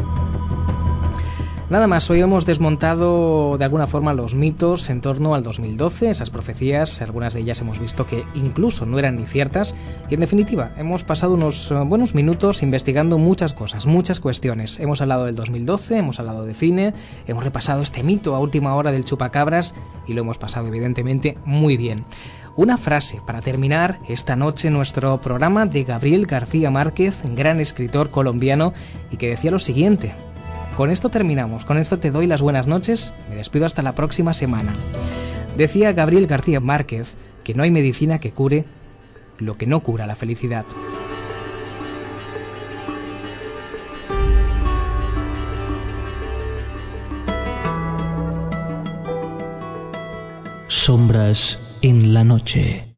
Nada más, hoy hemos desmontado de alguna forma los mitos en torno al 2012, esas profecías, algunas de ellas hemos visto que incluso no eran ni ciertas, y en definitiva, hemos pasado unos eh, buenos minutos investigando muchas cosas, muchas cuestiones. Hemos hablado del 2012, hemos hablado de cine, hemos repasado este mito a última hora del chupacabras y lo hemos pasado evidentemente muy bien. Una frase para terminar esta noche nuestro programa de Gabriel García Márquez, gran escritor colombiano, y que decía lo siguiente. Con esto terminamos, con esto te doy las buenas noches, me despido hasta la próxima semana. Decía Gabriel García Márquez que no hay medicina que cure lo que no cura la felicidad. Sombras en la noche.